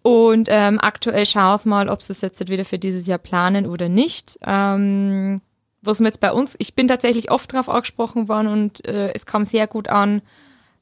Und ähm, aktuell schau es mal, ob sie es jetzt wieder für dieses Jahr planen oder nicht. Ähm, was mir jetzt bei uns, ich bin tatsächlich oft drauf angesprochen worden und äh, es kam sehr gut an.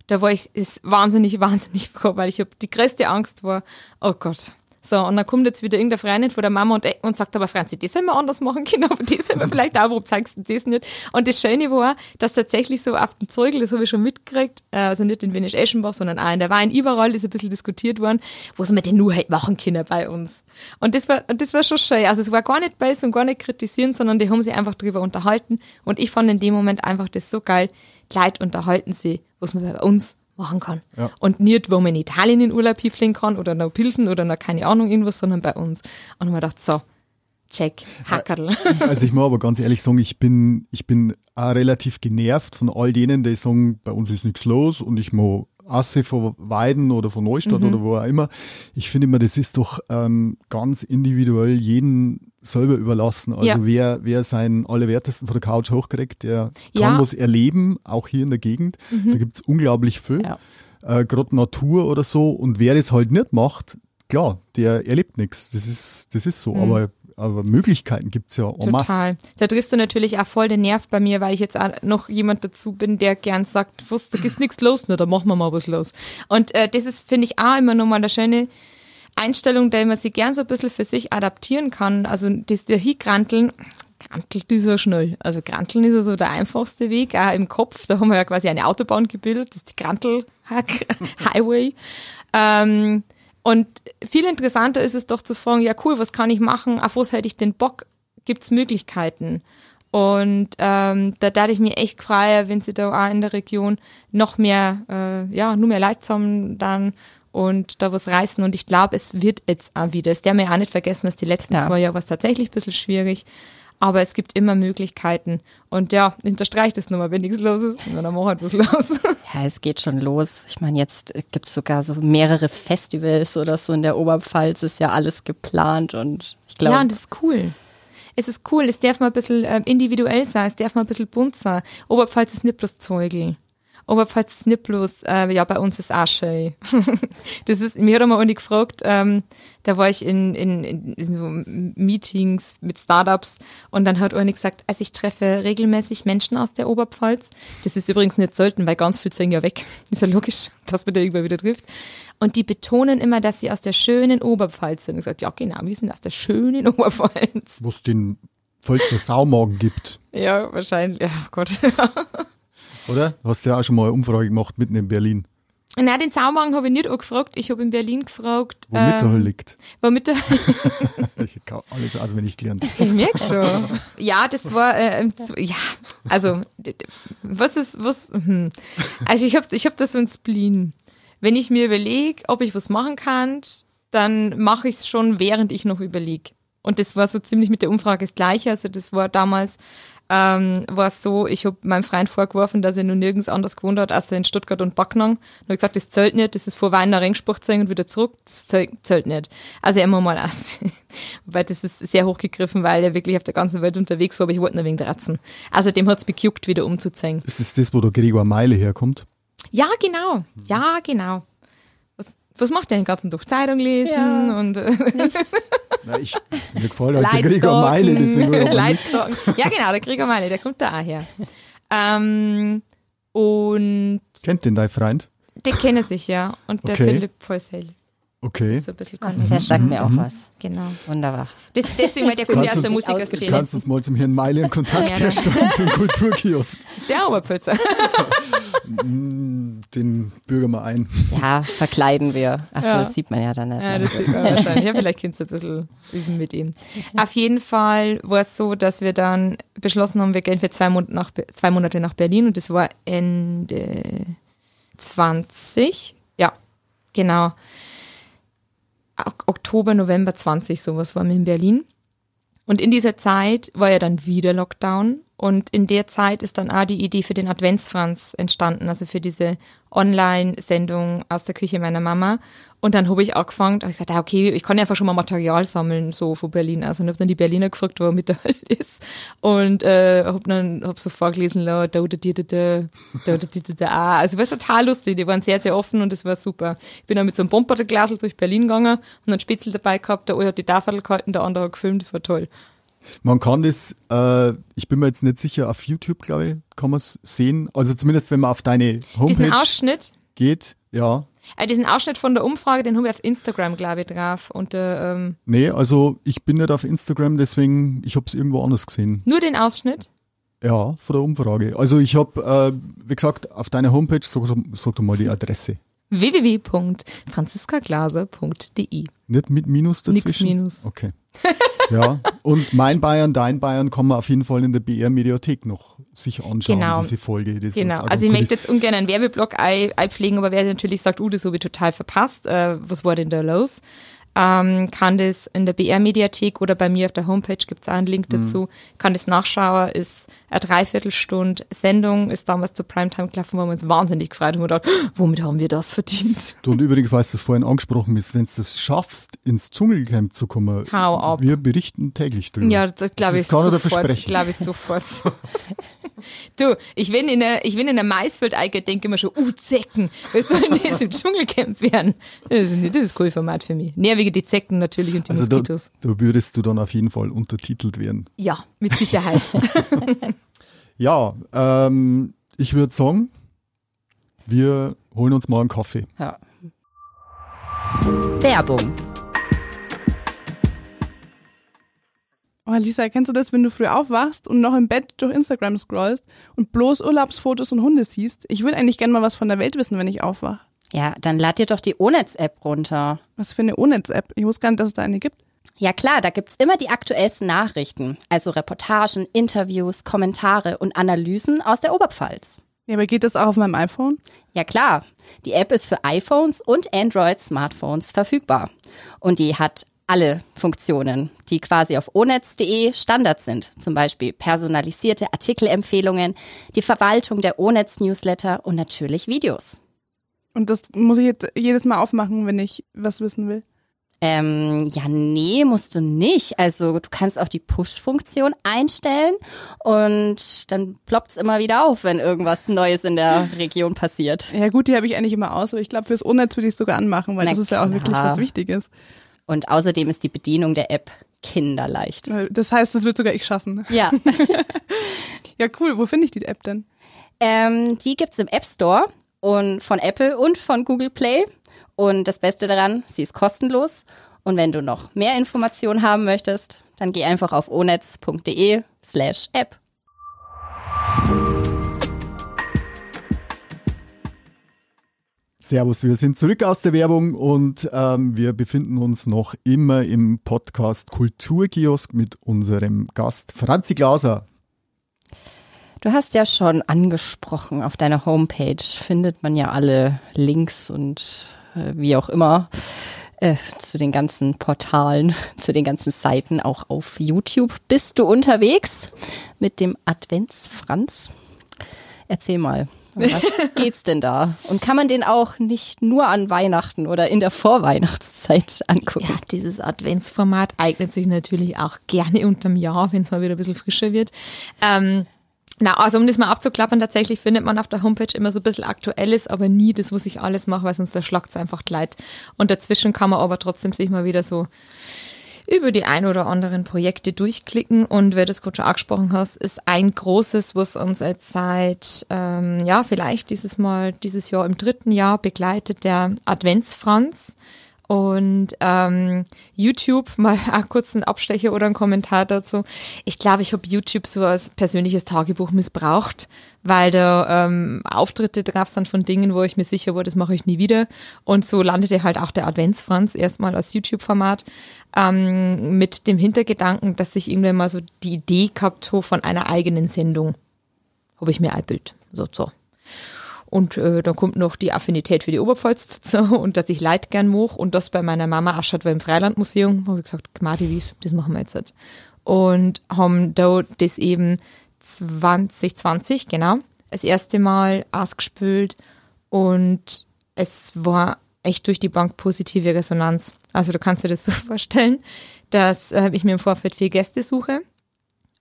Da war ich ist wahnsinnig, wahnsinnig froh, weil ich hab die größte Angst war, oh Gott. So, und dann kommt jetzt wieder irgendeine Freundin von der Mama und, und sagt aber, Franzi, das sollen wir anders machen können, aber das sollen wir vielleicht auch, warum zeigst du das nicht? Und das Schöne war, dass tatsächlich so auf dem Zeugel, das habe ich schon mitgekriegt, äh, also nicht in Wiener-Eschenbach, sondern auch in der Wein, überall ist ein bisschen diskutiert worden, was wir denn nur halt machen können bei uns. Und das war, das war schon schön. Also es war gar nicht beißen und gar nicht kritisieren, sondern die haben sich einfach drüber unterhalten und ich fand in dem Moment einfach das so geil, die Leute unterhalten sie, was man bei uns machen kann. Ja. Und nicht, wo man in Italien in Urlaub hinfliegen kann oder nach Pilsen oder nach keine Ahnung irgendwas, sondern bei uns. Und man dachte, so, check, Hackerl. Also ich muss aber ganz ehrlich sagen, ich bin, ich bin auch relativ genervt von all denen, die sagen, bei uns ist nichts los und ich muss Asse von Weiden oder von Neustadt oder wo auch immer. Ich finde immer, das ist doch ähm, ganz individuell jeden selber überlassen. Also Ja. wer, wer seinen Allerwertesten von der Couch hochkriegt, der kann Ja. was erleben, auch hier in der Gegend. Da gibt's unglaublich viel. Ja. Äh, Gerade Natur oder so. Und wer das halt nicht macht, klar, der erlebt nichts. Das ist, das ist so. Aber, aber Möglichkeiten gibt's ja en masse. Total. Da triffst du natürlich auch voll den Nerv bei mir, weil ich jetzt auch noch jemand dazu bin, der gern sagt, was, da ist nichts los, na, da machen wir mal was los. Und äh, das ist, finde ich, auch immer nochmal eine schöne Einstellung, der man sich gern so ein bisschen für sich adaptieren kann. Also das der Hikranteln, grantelt ist er schnell. Also Granteln ist ja so der einfachste Weg, auch im Kopf. Da haben wir ja quasi eine Autobahn gebildet, das ist die Grantel-Highway. ähm, und viel interessanter ist es doch zu fragen, ja cool, was kann ich machen, auf was hätte ich den Bock, gibt's Möglichkeiten? Und ähm, da darf ich mir echt freuen, wenn sie da auch in der Region noch mehr, äh, ja, nur mehr Leute zusammen dann und da was reißen. Und ich glaube, es wird jetzt auch wieder. Es darf mir auch nicht vergessen, dass die letzten ja. zwei Jahre war es tatsächlich ein bisschen schwierig. Aber es gibt immer Möglichkeiten. Und ja, unterstreicht es nochmal, wenn nichts los ist, dann machen wir halt was los. Ja, es geht schon los. Ich meine, jetzt gibt es sogar so mehrere Festivals oder so in der Oberpfalz, ist ja alles geplant und ich glaube. Ja, und das ist cool. Es ist cool, es darf mal ein bisschen äh, individuell sein, es darf mal ein bisschen bunt sein. Oberpfalz ist nicht bloß Zeugel. Oberpfalz ist nicht bloß, äh, ja, bei uns ist auch schön. das ist, mir hat einmal eine gefragt, ähm, da war ich in, in, in so Meetings mit Startups und dann hat eine gesagt, also ich treffe regelmäßig Menschen aus der Oberpfalz. Das ist übrigens nicht selten, weil ganz viel ziehen ja weg. Ist ja logisch, dass man da irgendwann wieder trifft. Und die betonen immer, dass sie aus der schönen Oberpfalz sind. Und ich gesagt, ja genau, wir sind aus der schönen Oberpfalz. Wo es den Pfälzer Saumorgen gibt. Ja, wahrscheinlich. Ja, Gott. Oder? Du hast ja auch schon mal eine Umfrage gemacht mitten in Berlin. Nein, den Saumagen habe ich nicht angefragt. Ich habe in Berlin gefragt. Wo ähm, Mitterhall liegt. Wo Mitterhall Ich habe alles auswendig gelernt. Ich merke schon. Ja, das war, äh, ja, also, was ist, was, hm. Also ich habe ich hab da so ein Spleen. Wenn ich mir überlege, ob ich was machen kann, dann mache ich es schon, während ich noch überlege. Und das war so ziemlich mit der Umfrage das Gleiche. Also das war damals ähm, war es so, ich habe meinem Freund vorgeworfen, dass er nur nirgends anders gewohnt hat, als in Stuttgart und Backnang. Und hat gesagt, das zählt nicht, das ist vor Wein nach Ringspruch und wieder zurück, das zählt, zählt nicht. Also immer mal aus. weil das ist sehr hochgegriffen, weil er wirklich auf der ganzen Welt unterwegs war, aber ich wollte nur wegen dratzen. Also dem hat's mich gejuckt, wieder umzuziehen. Ist das das, wo der Gregor Meile herkommt? Ja, genau. Ja, genau was macht der den ganzen Tag? Zeitung lesen ja, und äh, Na, ich, mir gefällt halt der Gregor Meile, deswegen Ja genau, der Gregor Meile, der kommt da auch her. Ähm, und Kennt den dein Freund? Der kennt sich, ja. Und der okay. Philipp Poisel. Okay. So mhm. Der sagt mir auch mhm. was. Genau. Wunderbar. Das, deswegen, weil der kommt ja aus der Musikerszene. Kannst du uns mal zum Herrn Meile in Kontakt ja, herstellen für den Kulturkiosk? Ist der Oberpölzer? Den bürgen wir ein. Ja, verkleiden wir. Achso, ja. das sieht man ja dann nicht. Ja, das sieht man wahrscheinlich. Ja, vielleicht kannst du ein bisschen üben mit ihm. Auf jeden Fall war es so, dass wir dann beschlossen haben, wir gehen für zwei Monate nach, zwei Monate nach Berlin und das war Ende 20. Ja, genau. Oktober, November 20, sowas waren wir in Berlin. Und in dieser Zeit war ja dann wieder Lockdown und in der Zeit ist dann auch die Idee für den Adventsfranz entstanden, also für diese Online-Sendung aus der Küche meiner Mama. Und dann habe ich angefangen, habe ich gesagt, ah, okay, ich kann ja einfach schon mal Material sammeln, so von Berlin. Also und habe dann die Berliner gefragt, wo er mit der ist. Und äh, habe dann hab so vorgelesen, da, da, da, da, da, da, da, da, Also war total lustig, die waren sehr, sehr offen und es war super. Ich bin dann mit so einem Bomberglasel durch Berlin gegangen und einen Spitzel dabei gehabt, der eine hat die Tafel gehalten, der andere hat gefilmt, das war toll. Man kann das, äh, ich bin mir jetzt nicht sicher, auf YouTube, glaube ich, kann man es sehen. Also zumindest, wenn man auf deine Homepage Diesen Ausschnitt? geht, ja. Äh, diesen Ausschnitt von der Umfrage, den habe ich auf Instagram, glaube ich, drauf. Und, äh, ähm nee, also ich bin nicht auf Instagram, deswegen, ich habe es irgendwo anders gesehen. Nur den Ausschnitt? Ja, von der Umfrage. Also ich habe, äh, wie gesagt, auf deiner Homepage, sag, sag doch mal die Adresse www.franziskaglaser.de. Nicht mit Minus dazwischen? Nix Minus. Okay. Ja, und mein Bayern, dein Bayern kann man auf jeden Fall in der BR-Mediathek noch sich anschauen, genau. diese Folge. Das genau, also ich möchte jetzt ungern einen Werbeblock einpflegen, aber wer natürlich sagt, uh, das habe ich total verpasst, äh, was war denn da los? Ähm, kann das in der BR-Mediathek oder bei mir auf der Homepage gibt es auch einen Link mhm. dazu, kann das nachschauen, ist eine Dreiviertelstunde Sendung, ist damals zu Primetime gelaufen, wo wir uns wahnsinnig gefreut haben und gedacht, womit haben wir das verdient? Du, und übrigens, weil du das vorhin angesprochen ist, wenn du das schaffst, ins Dschungelcamp zu kommen, Hau ab. wir berichten täglich drüber. Ja, das glaube ich sofort. glaube ich sofort. du, ich bin in der, ich bin in der Maisfeld-Eike, denke immer schon, uh, Zecken, was soll denn das im Dschungelcamp werden? Das ist, das ist ein cooles Format für mich. Nee, wegen die Zecken natürlich und die also Moskitos. Da, da würdest du dann auf jeden Fall untertitelt werden. Ja, mit Sicherheit. ja, ähm, ich würde sagen, wir holen uns mal einen Kaffee. Ja. Werbung Oh, Lisa, kennst du das, wenn du früh aufwachst und noch im Bett durch Instagram scrollst und bloß Urlaubsfotos und Hunde siehst? Ich würde eigentlich gerne mal was von der Welt wissen, wenn ich aufwache. Ja, dann lad dir doch die Onetz-App runter. Was für eine Onetz-App? Ich wusste gar nicht, dass es da eine gibt. Ja klar, da gibt's immer die aktuellsten Nachrichten, also Reportagen, Interviews, Kommentare und Analysen aus der Oberpfalz. Ja, aber geht das auch auf meinem iPhone? Ja klar, die App ist für iPhones und Android-Smartphones verfügbar. Und die hat alle Funktionen, die quasi auf onetz.de Standard sind. Zum Beispiel personalisierte Artikelempfehlungen, die Verwaltung der Onetz-Newsletter und natürlich Videos. Und das muss ich jetzt jedes Mal aufmachen, wenn ich was wissen will. Ähm, ja, nee, musst du nicht. Also du kannst auch die Push-Funktion einstellen und dann ploppt's immer wieder auf, wenn irgendwas Neues in der Region passiert. Ja gut, die habe ich eigentlich immer aus, aber ich glaube, fürs Unnetz würde ich es sogar anmachen, weil Na das ist ja auch klar. wirklich was Wichtiges. Und außerdem ist die Bedienung der App kinderleicht. Das heißt, das wird sogar ich schaffen. Ja, Ja, cool. Wo finde ich die App denn? ähm, die gibt's im App Store und von Apple und von Google Play. Und das Beste daran, sie ist kostenlos. Und wenn du noch mehr Informationen haben möchtest, dann geh einfach auf onetz.de slash app. Servus, wir sind zurück aus der Werbung und ähm, wir befinden uns noch immer im Podcast Kulturkiosk mit unserem Gast Franzi Glauser. Du hast ja schon angesprochen, auf deiner Homepage findet man ja alle Links und äh, wie auch immer äh, zu den ganzen Portalen, zu den ganzen Seiten, auch auf YouTube. Bist du unterwegs mit dem Adventsfranz? Erzähl mal, um was geht's denn da? Und kann man den auch nicht nur an Weihnachten oder in der Vorweihnachtszeit angucken? Ja, dieses Adventsformat eignet sich natürlich auch gerne unterm Jahr, wenn es mal wieder ein bisschen frischer wird. Ähm, na, also um das mal abzuklappern, tatsächlich findet man auf der Homepage immer so ein bisschen Aktuelles, aber nie das, was ich alles mache, weil sonst der schlagt's einfach leid. Und dazwischen kann man aber trotzdem sich mal wieder so über die ein oder anderen Projekte durchklicken und wer das gerade schon angesprochen hast, ist ein großes, was uns jetzt seit, ähm, ja, vielleicht dieses Mal, dieses Jahr im dritten Jahr begleitet, der Adventsfranz. Und ähm, YouTube, mal kurz einen Abstecher oder einen Kommentar dazu. Ich glaube, ich habe YouTube so als persönliches Tagebuch missbraucht, weil da ähm, Auftritte drauf sind von Dingen, wo ich mir sicher war, das mache ich nie wieder. Und so landete halt auch der Adventsfranz erstmal als YouTube-Format ähm, mit dem Hintergedanken, dass ich irgendwann mal so die Idee gehabt habe von einer eigenen Sendung. Habe ich mir einbild. So, so. Und äh, dann kommt noch die Affinität für die Oberpfalz dazu und dass ich Leid gern moch und das bei meiner Mama Aschat war im Freilandmuseum, habe ich gesagt, Gmadi Wies, das machen wir jetzt. Halt. Und haben da das eben 2020, genau, das erste Mal ausgespült und es war echt durch die Bank positive Resonanz. Also du kannst dir das so vorstellen, dass äh, ich mir im Vorfeld vier Gäste suche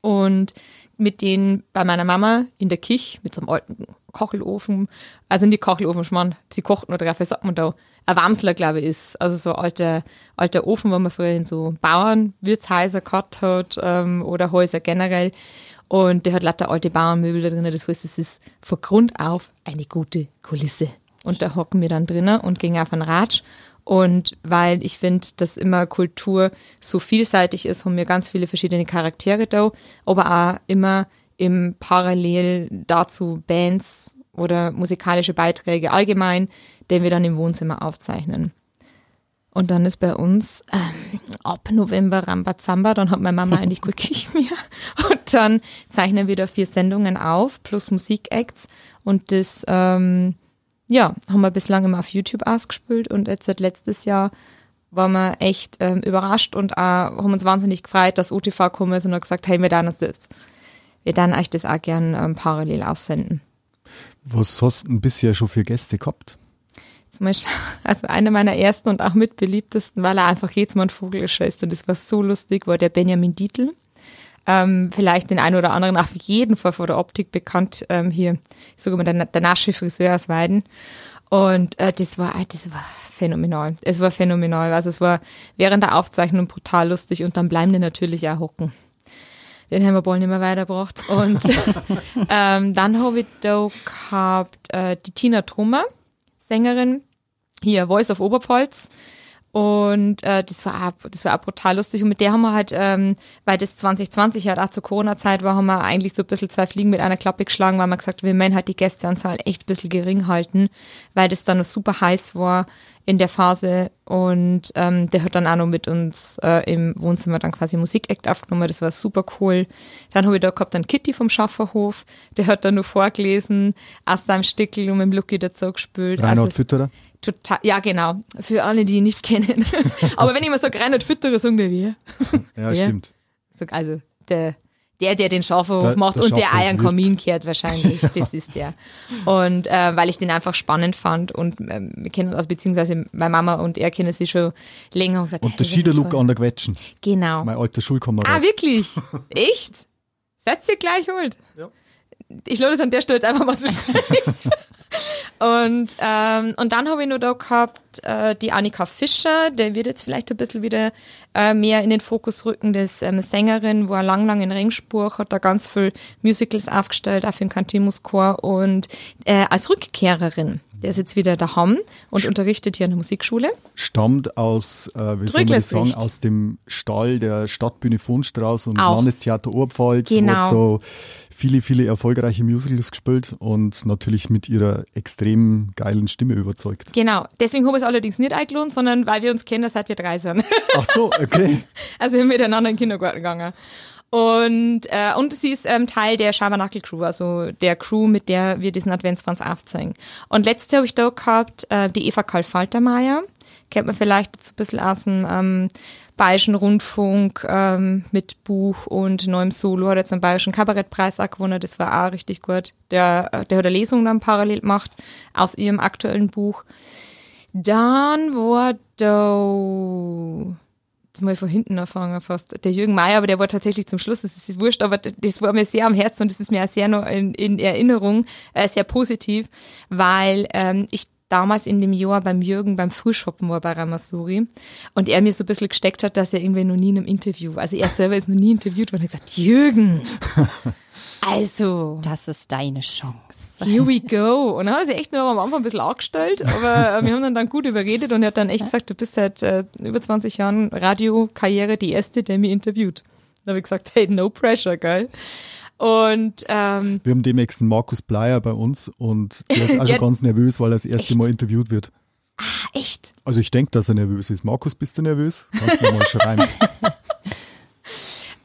und mit denen bei meiner Mama in der Küche mit so einem alten Kochelofen, also nicht Kochelofen, ich mein, sie kocht nur drauf, wie sagt man da, ein Wamsler, glaube ich, ist, also so ein alter, alter Ofen, wo man früher in so Bauernwirtshäuser gehabt hat, ähm, oder Häuser generell. Und der hat lauter alte Bauernmöbel da drinnen, das heißt, es ist von Grund auf eine gute Kulisse. Und da hocken wir dann drinnen und gehen auf einen Ratsch. Und weil ich finde, dass immer Kultur so vielseitig ist, haben wir ganz viele verschiedene Charaktere da, aber auch immer im Parallel dazu Bands oder musikalische Beiträge allgemein, den wir dann im Wohnzimmer aufzeichnen. Und dann ist bei uns ähm, ab November Rambazamba, dann hat meine Mama eigentlich gut Küche mehr. Und dann zeichnen wir da vier Sendungen auf, plus Musikacts. Und das, ähm, ja, haben wir bislang immer auf YouTube ausgespielt. Und jetzt seit letztes Jahr waren wir echt ähm, überrascht und auch, haben uns wahnsinnig gefreut, dass OTV gekommen ist und hat gesagt, hey, wir uns das, wir dann euch das auch gern ähm, parallel aussenden. Was hast du bisher schon für Gäste gehabt? Zum Beispiel, also einer meiner ersten und auch mitbeliebtesten, weil er einfach jedes Mal ein Vogel ist und das war so lustig, war der Benjamin Dietl. Ähm, vielleicht den einen oder anderen auf jeden Fall vor der Optik bekannt, ähm, hier, sogar der, der Nasche Friseur aus Weiden. Und äh, das war, das war phänomenal. Es war phänomenal. Also es war während der Aufzeichnung brutal lustig und dann bleiben die natürlich auch hocken. Den haben wir bald nicht mehr weitergebracht. Und ähm, dann habe ich da gehabt äh, die Tina Thoma, Sängerin, hier Voice of Oberpfalz. Und äh, das war auch, das war auch brutal lustig. Und mit der haben wir halt, ähm, weil das 2020 halt auch zur Corona-Zeit war, haben wir eigentlich so ein bisschen zwei Fliegen mit einer Klappe geschlagen, weil wir gesagt haben, wir meinen halt die Gästeanzahl echt ein bisschen gering halten, weil das dann noch super heiß war in der Phase. Und ähm, der hat dann auch noch mit uns äh, im Wohnzimmer dann quasi Musikakt aufgenommen. Das war super cool. Dann habe ich da gehabt einen Kitty vom Schafferhof, der hat dann noch vorgelesen, aus seinem Stickel und mit dem Lucky dazu gespielt. Reinhard also, Fütterer. Total, ja genau. Für alle, die ihn nicht kennen. Aber wenn ich mal sage, Reinhard Fütterer, sagen wir wer? Ja, Wer? stimmt. Also der, der, der den Schafferhof Der- macht der und der Schafferhof Eier wird. Kamin kehrt wahrscheinlich. Das ist der. Und äh, weil ich den einfach spannend fand und ähm, wir kennen uns, also beziehungsweise meine Mama und er kennen sich schon länger und gesagt, Und hey, der Schiederlook an der Quetschen. Genau. Mein alter Schulkamerad. Ah, wirklich? Echt? Seid ihr gleich holt? Ja. Ich lade es an der Stelle jetzt einfach mal so stehen. Und, ähm, und dann habe ich noch da gehabt äh, die Annika Fischer, der wird jetzt vielleicht ein bisschen wieder äh, mehr in den Fokus rücken, das ähm, Sängerin, war lang, lang in Ringspur, hat da ganz viel Musicals aufgestellt, auch für den Cantimus-Chor und äh, als Rückkehrerin. Der ist jetzt wieder daheim und unterrichtet hier in der Musikschule. stammt aus, äh, wie soll man sagen, aus dem Stall der Stadtbühne Vonstrauß und Auch. Landestheater Oberpfalz. Genau. Da viele, viele erfolgreiche Musicals gespielt und natürlich mit ihrer extrem geilen Stimme überzeugt. Genau. Deswegen habe ich es allerdings nicht eingeladen, sondern weil wir uns kennen, seit wir drei sind. Ach so, okay. Also wir sind miteinander in den Kindergarten gegangen. Und, äh, und sie ist ähm, Teil der Schabernakel Crew, also der Crew, mit der wir diesen Adventswanz aufzeigen. Und letzte habe ich da gehabt, äh, die Eva Karl Faltermeier. Kennt man vielleicht jetzt ein bisschen aus dem ähm, Bayerischen Rundfunk ähm, mit Buch und neuem Solo. Hat jetzt einen Bayerischen Kabarettpreis auch gewonnen, das war auch richtig gut. Der, äh, der hat eine Lesung dann parallel gemacht aus ihrem aktuellen Buch. Dann war da jetzt mal von hinten anfangen fast. Der Jürgen Mayer, aber der war tatsächlich zum Schluss, das ist wurscht, aber das war mir sehr am Herzen und das ist mir auch sehr noch in, in Erinnerung, äh, sehr positiv, weil ähm, ich damals in dem Jahr beim Jürgen beim Frühshoppen war bei Ramasuri und er mir so ein bisschen gesteckt hat, dass er irgendwie noch nie in einem Interview, also er selber ist noch nie interviewt worden, hat gesagt, Jürgen, also, Das ist deine Chance. Here we go. Und dann hat er sich echt nur am Anfang ein bisschen angestellt, aber äh, wir haben dann, dann gut überredet und er hat dann echt gesagt, du bist seit äh, über 20 Jahren Radiokarriere die erste, der mich interviewt. Da habe ich gesagt, hey, no pressure, geil. Und ähm, Wir haben demnächst einen Markus Bleier bei uns und der ist auch Ja. schon ganz nervös, weil er das erste Echt? Mal interviewt wird. echt, Also ich denke, dass er nervös ist. Markus, bist du nervös? Kannst du mal schreiben.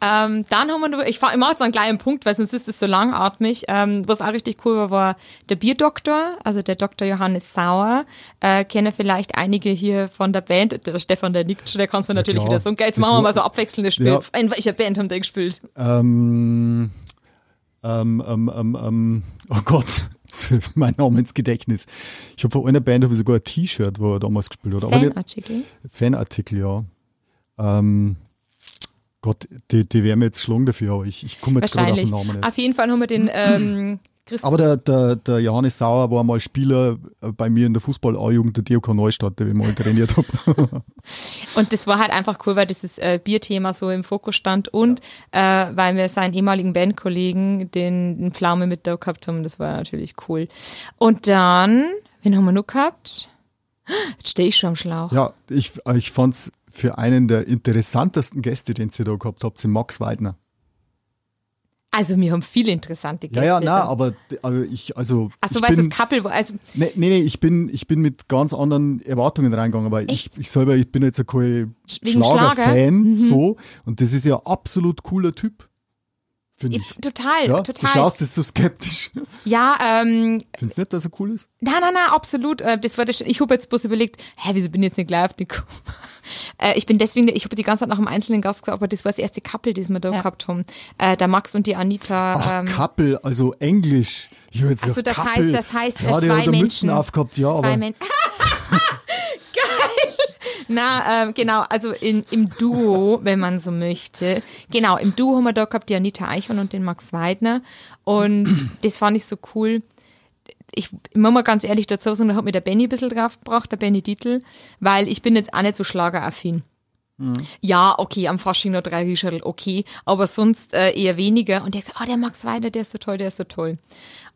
Ähm, dann haben wir noch, ich, fahr- ich mache jetzt einen kleinen Punkt, weil sonst ist es so langatmig. Ähm, was auch richtig cool war, war der Bierdoktor, also der Dr. Johannes Sauer. Äh, kennen vielleicht einige hier von der Band. Der Stefan, der nickt schon, der kann es mir natürlich klar. wieder so. Jetzt Das machen wir mal so abwechselnde Spiele. Ja. In welcher Band haben die gespielt? ähm, ähm, ähm, ähm, ähm, oh Gott, mein Name ins Gedächtnis. Ich habe von einer Band hab ich sogar ein T-Shirt, wo er damals gespielt hat. Fanartikel. Fanartikel, ja. Ähm, Gott, die, die wären mir jetzt schlungen dafür, aber ich, ich komme jetzt gerade auf den. Namen nicht. Auf jeden Fall haben wir den ähm, Christ Aber der, der, der Johannes Sauer war mal Spieler äh, bei mir in der Fußball-A-Jugend der DOK Neustadt, der ich mal trainiert habe. und das war halt einfach cool, weil dieses äh, Bierthema so im Fokus stand und äh, weil wir seinen ehemaligen Bandkollegen, den, den Pflaume mit da gehabt haben, das war natürlich cool. Und dann, wen haben wir noch gehabt? Jetzt stehe ich schon am Schlauch. ja, ich, ich fand's für einen der interessantesten Gäste, den ihr da gehabt habt, den Max Weidner. Also wir haben viele interessante Ja, Gäste. ja, na, da. aber, aber ich, also. Achso, ich weil bin, das Couple war. Also, nee, nee, nee, ich bin, ich bin mit ganz anderen Erwartungen reingegangen, weil ich, Echt? ich selber, ich bin jetzt ein kein Wegen Schlager? Schlager-Fan, Mhm. so, und das ist ja absolut cooler Typ. Finde ich. total, Ja, total. du schaust jetzt so skeptisch. Ja, ähm, Findest du nicht, dass er cool ist? Nein, nein, nein, absolut. Äh, Das war das, ich habe jetzt bloß überlegt, hä, wieso bin ich jetzt nicht gleich auf die Kuh? Äh, Ich bin deswegen, ich habe die ganze Zeit nach einem einzelnen Gast gesagt, aber das war das erste Couple, das wir da Ja. gehabt haben. Äh, Der Max und die Anita. Ach, ähm, Couple, also Englisch. Ich jetzt Also gesagt, das Couple. heißt, das heißt, äh, ja, der zwei Menschen. Mützen aufgehabt, ja, zwei aber Men Geil! Na, ähm, genau, also in, im Duo, wenn man so möchte. Genau, im Duo haben wir da gehabt die Anita Eichhorn und den Max Weidner. Und das fand ich so cool. Ich, ich muss mal ganz ehrlich dazu sagen, da hat mir der Benny ein bisschen draufgebracht, der Benny Dietl, weil ich bin jetzt auch nicht so schlageraffin. Ja, okay, am Fasching noch drei Rischerl, okay, aber sonst äh, eher weniger. Und der gesagt, oh, der Max Weidner, der ist so toll, der ist so toll.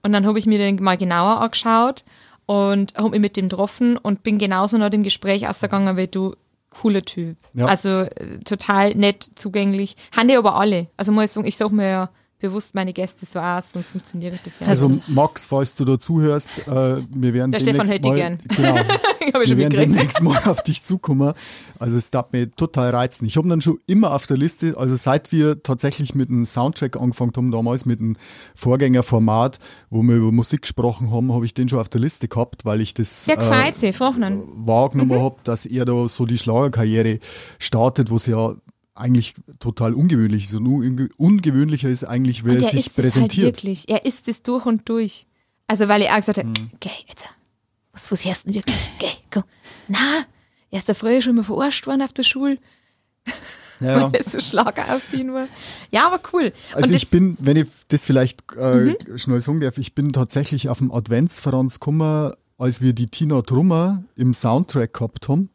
Und dann habe ich mir den mal genauer angeschaut und habe mich mit dem getroffen und bin genauso nach dem Gespräch ausgegangen wie du. cooler Typ. Ja. Also äh, total nett, zugänglich. Haben die aber alle. Also muss ich sagen, ich sag mir ja bewusst meine Gäste so aus, sonst funktioniert das ja Also nicht. Max, falls du da zuhörst, äh, wir werden Der Stefan hätte mal, gern. Genau, wir werden demnächst mal auf dich zukommen. Also es darf mir total reizen. Ich habe dann schon immer auf der Liste, also seit wir tatsächlich mit dem Soundtrack angefangen haben, damals mit dem Vorgängerformat, wo wir über Musik gesprochen haben, habe ich den schon auf der Liste gehabt, weil ich das frag ihn. wahrgenommen habe, dass er da so die Schlagerkarriere startet, wo es ja eigentlich total ungewöhnlich ist. Und unge- ungewöhnlicher ist eigentlich, wer Und er sich ist es halt präsentiert. wirklich. Er ist es durch und durch. Also weil ich auch gesagt habe, Hm. geh, jetzt, was, was hörst du denn wirklich? Geh, komm. Na, er ist da früher schon mal verarscht worden auf der Schule, ja. weil er so schlageraffin war. Ja, aber cool. Also und ich bin, wenn ich das vielleicht äh, schnell sagen darf, ich bin tatsächlich auf dem Adventsfranz gekommen, als wir die Tina Trummer im Soundtrack gehabt haben,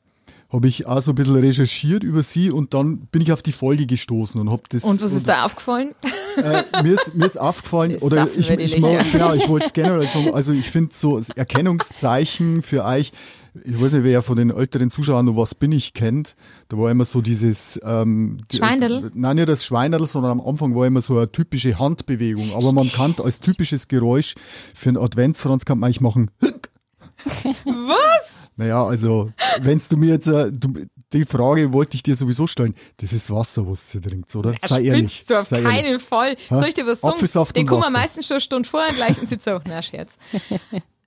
habe ich auch so ein bisschen recherchiert über sie und dann bin ich auf die Folge gestoßen und habe das. und was ist da aufgefallen? Äh, mir, ist, mir ist aufgefallen, Das oder ich, ich Löcher. genau, ich wollte es generell sagen, also ich finde so das Erkennungszeichen für euch, ich weiß nicht, wer von den älteren Zuschauern noch was bin ich kennt, da war immer so dieses ähm, Schweinerl? Nein, nicht das Schweinerl, sondern am Anfang war immer so eine typische Handbewegung. Aber man kann als typisches Geräusch für einen Adventsfranz kann man eigentlich machen. was? Naja, also, wenn du mir jetzt, äh, du, die Frage wollte ich dir sowieso stellen. Das ist Wasser, was sie trinkt, oder? Sei ehrlich. Du auf sei keinen ehrlich. Fall. Soll ich dir was sagen? Apfelsaft Den und kommen wir meistens schon eine Stunde vor und gleichen sie so. Na, Scherz.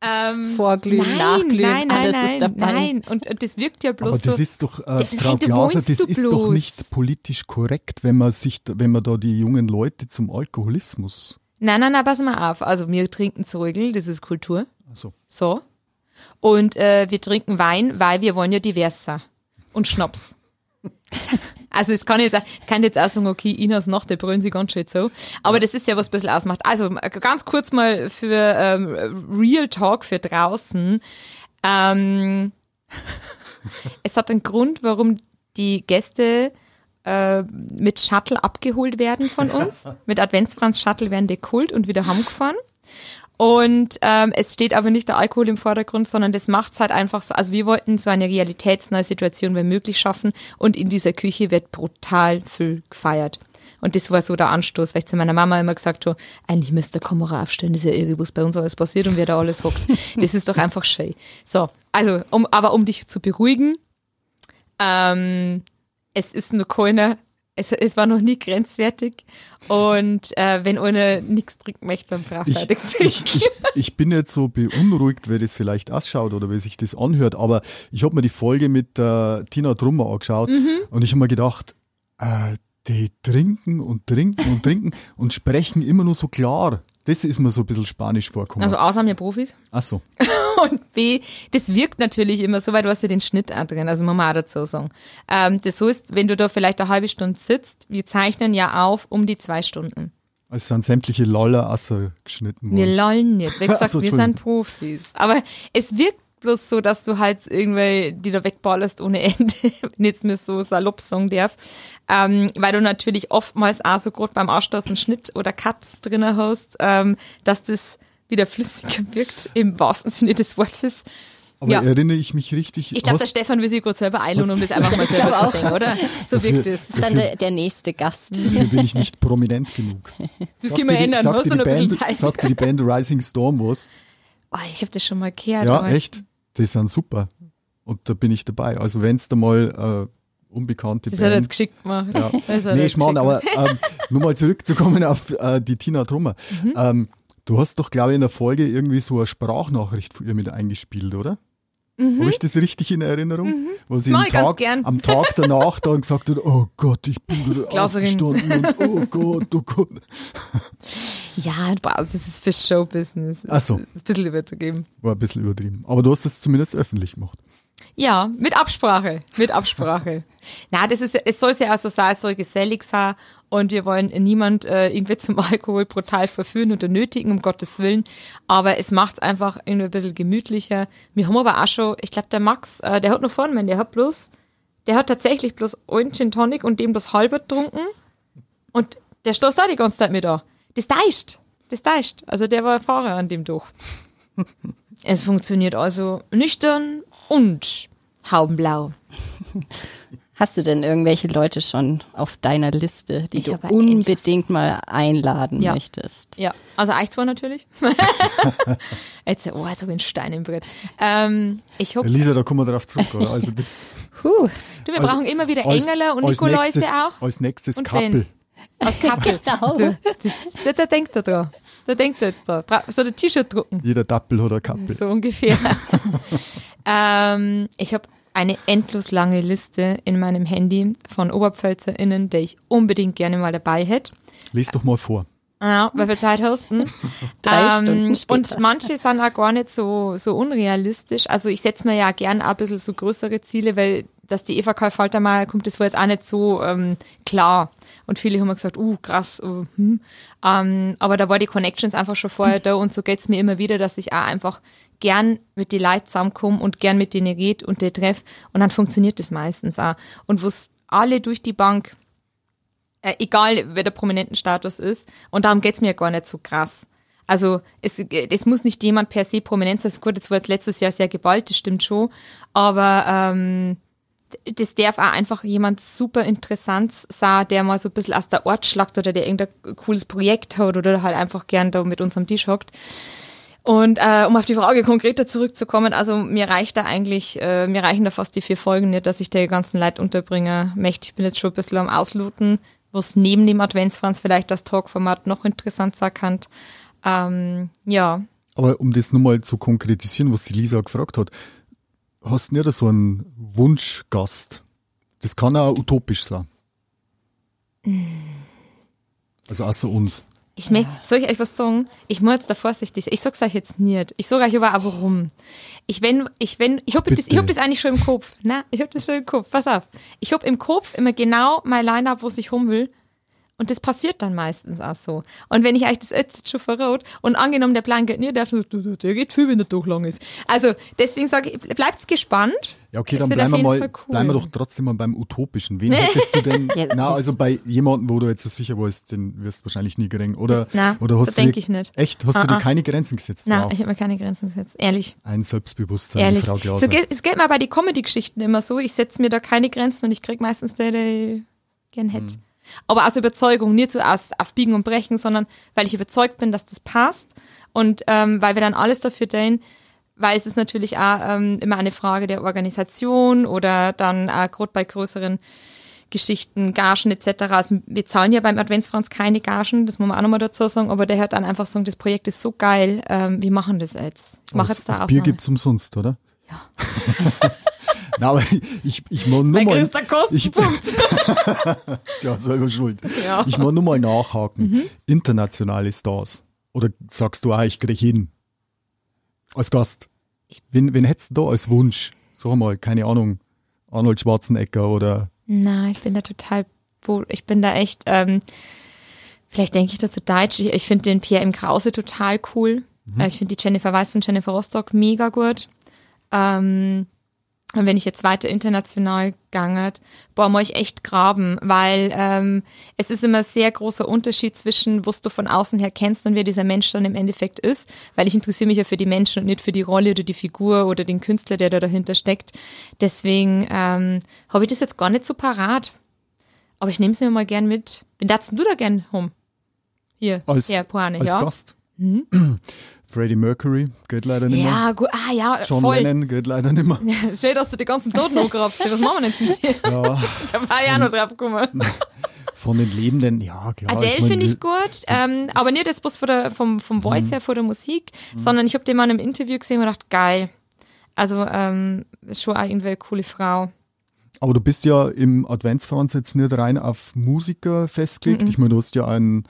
Ähm, Vorglühen, nein, nachglühen, nein, nein, alles nein, ist dabei. Nein, und äh, das wirkt ja bloß Aber das so. ist doch, äh, Frau nein, du Glaser, das du ist doch bloß. nicht politisch korrekt, wenn man sich, wenn man da die jungen Leute zum Alkoholismus. Nein, nein, nein, pass mal auf. Also wir trinken Zeugel, das ist Kultur. Also, So. Und äh, wir trinken Wein, weil wir wollen ja divers sein. Und Schnaps. Also es kann jetzt, auch- kann jetzt auch sagen, okay, Inas Nacht, der brüllen sie ganz schön so. Aber das ist ja, was ein bisschen ausmacht. Also ganz kurz mal für ähm, Real Talk für draußen. Ähm, es hat einen Grund, warum die Gäste äh, mit Shuttle abgeholt werden von uns. mit Adventsfranz Shuttle werden die geholt und wieder heimgefahren. Und ähm, es steht aber nicht der Alkohol im Vordergrund, sondern das macht's halt einfach so. Also wir wollten so eine realitätsnahe Situation wie möglich schaffen und in dieser Küche wird brutal viel gefeiert. Und das war so der Anstoß, weil ich zu meiner Mama immer gesagt habe, eigentlich müsste der Kamera aufstellen, das ist ja irgendwas bei uns alles passiert und wer da alles hockt. Das ist doch einfach schön. So, also, um, aber um dich zu beruhigen, ähm, es ist noch keiner, es, es war noch nie grenzwertig und äh, wenn einer nichts trinken möchte, dann braucht er ich, nichts ich, ich, bin jetzt so beunruhigt, wie das vielleicht ausschaut oder wie sich das anhört, aber ich habe mir die Folge mit äh, Tina Trummer angeschaut Mhm. und ich habe mir gedacht, äh, die trinken und trinken und trinken und sprechen immer nur so klar. Das ist mir so ein bisschen spanisch vorgekommen. Also A sind wir Profis Ach so. und B, das wirkt natürlich immer so, weil du hast ja den Schnitt auch drin, also muss man auch dazu sagen. Ähm, das heißt, wenn du da vielleicht eine halbe Stunde sitzt, wir zeichnen ja auf um die zwei Stunden. Es sind sämtliche Laller ausgeschnitten Wir worden. lollen nicht. Wie gesagt, so, wir sind. Profis. Aber es wirkt bloß so, dass du halt irgendwie die da wegballerst ohne Ende, wenn ich jetzt mir so salopp sagen darf. Ähm, weil du natürlich oftmals auch so gerade beim Ausstoßen Schnitt oder Cuts drinnen hast, ähm, dass das wieder flüssiger wirkt, im wahrsten Sinne des Wortes. Aber ja. erinnere ich mich richtig? Ich glaube, der Stefan will sich gerade selber einladen, um das einfach mal selber zu singen, oder? So wirkt es. Das ist dann der, der nächste Gast. Dafür bin ich nicht prominent genug. Das Sagt können wir die- ändern, hast du die noch ein bisschen Band, Zeit. Sagt dir die Band Rising Storm was? Oh, ich habe das schon mal gehört. Ja, echt? Die sind super. Und da bin ich dabei. Also wenn es da mal äh, unbekannte Das hat er jetzt Band... geschickt gemacht. Ja. Das Nee, Schmarrn, geschickt aber ähm, nur mal zurückzukommen auf äh, die Tina Trummer. Mhm. Ähm, du hast doch, glaube ich, in der Folge irgendwie so eine Sprachnachricht von ihr mit eingespielt, oder? Habe ich das richtig in Erinnerung? Wo sie Mhm. Am Tag, gern. am Tag danach dann gesagt hat, oh Gott, ich bin Glaserin. aufgestanden und oh Gott, oh Gott. Ja, das ist für Showbusiness. Ach so. Ein bisschen überzugeben. War ein bisschen übertrieben. Aber du hast es zumindest öffentlich gemacht. Ja, mit Absprache. Mit Absprache. Na, das ist, es soll ja auch so sein, es soll gesellig sein und wir wollen niemand äh, irgendwie zum Alkohol brutal verführen oder nötigen, um Gottes Willen. Aber es macht es einfach irgendwie ein bisschen gemütlicher. Wir haben aber auch schon, ich glaube, der Max, äh, der hat noch vorne, der hat bloß, der hat tatsächlich bloß einen Gin Tonic und dem das halber getrunken und der stoßt da die ganze Zeit mit an. Das deicht. Das deicht. Also der war Fahrer an dem Doch. es funktioniert also nüchtern und haubenblau. Hast du denn irgendwelche Leute schon auf deiner Liste, die Ich du unbedingt mal einladen Ja. möchtest? Ja, also euch zwar natürlich. jetzt, oh, jetzt habe ich einen Stein im Brett. Ähm, ich hab, Lisa, da kommen wir drauf zurück, oder? Also das Puh. du, wir also brauchen immer wieder als- Engel und Nikoläuse auch. Als nächstes Und Kappel. Benz. Aus Kappel. Genau. Du, das, da, da denkt er dran. Da denkt er jetzt da. Bra- So ein T-Shirt drucken. Jeder Dappel eine Kappel. So ungefähr. ähm, ich habe eine endlos lange Liste in meinem Handy von OberpfälzerInnen, die ich unbedingt gerne mal dabei hätte. Lies doch mal vor. Ja, weil wir Zeit hast. hm? Drei Stunden später. Und manche sind auch gar nicht so, so unrealistisch. Also ich setze mir ja gern auch ein bisschen so größere Ziele, weil dass die Eva Karl Faltermeier kommt, das war jetzt auch nicht so ähm, klar. Und viele haben gesagt, uh, krass, uh, hm. ähm, aber da war die Connections einfach schon vorher da und so geht's mir immer wieder, dass ich auch einfach gern mit die Leuten zusammenkomme und gern mit denen red und die treff und dann funktioniert das meistens auch. Und wo's alle durch die Bank äh, egal wer der prominenten Status ist. Und darum geht's mir gar nicht so krass. Also es, es muss nicht jemand per se prominent sein. Gut, das war jetzt letztes Jahr sehr geballt, das stimmt schon. Aber ähm, das darf auch einfach jemand super interessant sein, der mal so ein bisschen aus der Ort schlagt oder der irgendein cooles Projekt hat oder halt einfach gern da mit uns am Tisch hockt. Und äh, um auf die Frage konkreter zurückzukommen, also mir reicht da eigentlich, äh, mir reichen da fast die vier Folgen nicht, dass ich die ganzen Leute unterbringe möchte. Ich bin jetzt schon ein bisschen am Ausluten, was neben dem Adventsfranz vielleicht das Talkformat noch interessant sein kann. Ähm, ja, Aber um das nochmal zu konkretisieren, was die Lisa gefragt hat, hast du nicht so einen Wunschgast? Das kann auch utopisch sein. Also außer uns. Ich me soll ich euch was sagen? Ich muss jetzt da vorsichtig sein. Ich sag's euch jetzt nicht. Ich sag euch aber auch warum. Ich wenn, ich wenn, ich hab das, ich hab das eigentlich schon im Kopf. Na, ich hab das schon im Kopf. Pass auf. Ich hab im Kopf immer genau mein Line-Up, wo ich rum will. Und das passiert dann meistens auch so. Und wenn ich euch das jetzt schon verrate und angenommen, der Plan geht nicht, der geht viel, wenn der Tag lang ist. Also, deswegen sage ich, bleibt's gespannt. Ja, okay, dann bleiben wir mal, cool. bleiben wir doch trotzdem mal beim Utopischen. Wen hättest du denn, Ja, na, also bei jemandem, wo du jetzt so sicher warst, den wirst du wahrscheinlich nie kriegen. Oder, Na, oder hast so du denk dir, ich nicht. Echt? Hast du Ah, dir ah. keine Grenzen gesetzt? Nein, wow. ich habe mir keine Grenzen gesetzt. Ehrlich. Ein Selbstbewusstsein, Ehrlich. Frau So Glaser. geht, es geht mir bei den Comedy-Geschichten immer so. Ich setze mir da keine Grenzen und ich krieg meistens die, die ich gern hätte. Aber aus Überzeugung, nicht so aus auf Biegen und Brechen, sondern weil ich überzeugt bin, dass das passt und ähm, weil wir dann alles dafür tun, weil es ist natürlich auch ähm, immer eine Frage der Organisation oder dann auch gerade bei größeren Geschichten, Gagen etc. Also wir zahlen ja beim Adventsfranz keine Gagen, das muss man auch nochmal dazu sagen, aber der hört dann einfach sagen, das Projekt ist so geil, ähm, wir machen das jetzt. Ich mache das, jetzt da das. Bier gibt's umsonst, oder? Ja. Na, aber ich, ich muss nur mal, Kostenpunkt. ja, selber schuld. Ja. Mhm. Ich muss nur mal nachhaken. Internationale Stars. Oder sagst du, ah, ich krieg hin? Als Gast. Wen, wen hättest du da als Wunsch? Sag mal, keine Ahnung, Arnold Schwarzenegger oder Na, ich bin da total, ich bin da echt, ähm, vielleicht denke ich dazu Deutsch. Ich, ich finde den Pierre M. Krause total cool. Äh, Ich finde die Jennifer Weiss von Jennifer Rostock mega gut. Ähm, und wenn ich jetzt weiter international gangert, boah, muss ich echt graben, weil ähm, es ist immer sehr großer Unterschied zwischen, was du von außen her kennst und wer dieser Mensch dann im Endeffekt ist, weil ich interessiere mich ja für die Menschen und nicht für die Rolle oder die Figur oder den Künstler, der da dahinter steckt. Deswegen ähm, habe ich das jetzt gar nicht so parat. Aber ich nehme es mir mal gern mit. Wen darfst du da gern home? Hier, als, der Poane, als ja. Mhm. Freddie Mercury geht leider nicht mehr. Ja, gut, ah ja, John voll. Lennon geht leider nicht mehr. Schön, dass du die ganzen Toten angrabst. Was machen wir jetzt mit dir? Ja, Da war ich auch noch drauf gekommen. von den Lebenden, ja klar. Adele mein, finde ich gut, ähm, aber nicht das bloß von der, vom, vom Voice her, von der Musik, sondern ich habe den mal in einem Interview gesehen und gedacht, geil. Also ähm, schon auch irgendwie eine coole Frau. Aber du bist ja im Adventsfranz jetzt nicht rein auf Musiker festgelegt. Mhm. Ich meine, du hast ja einen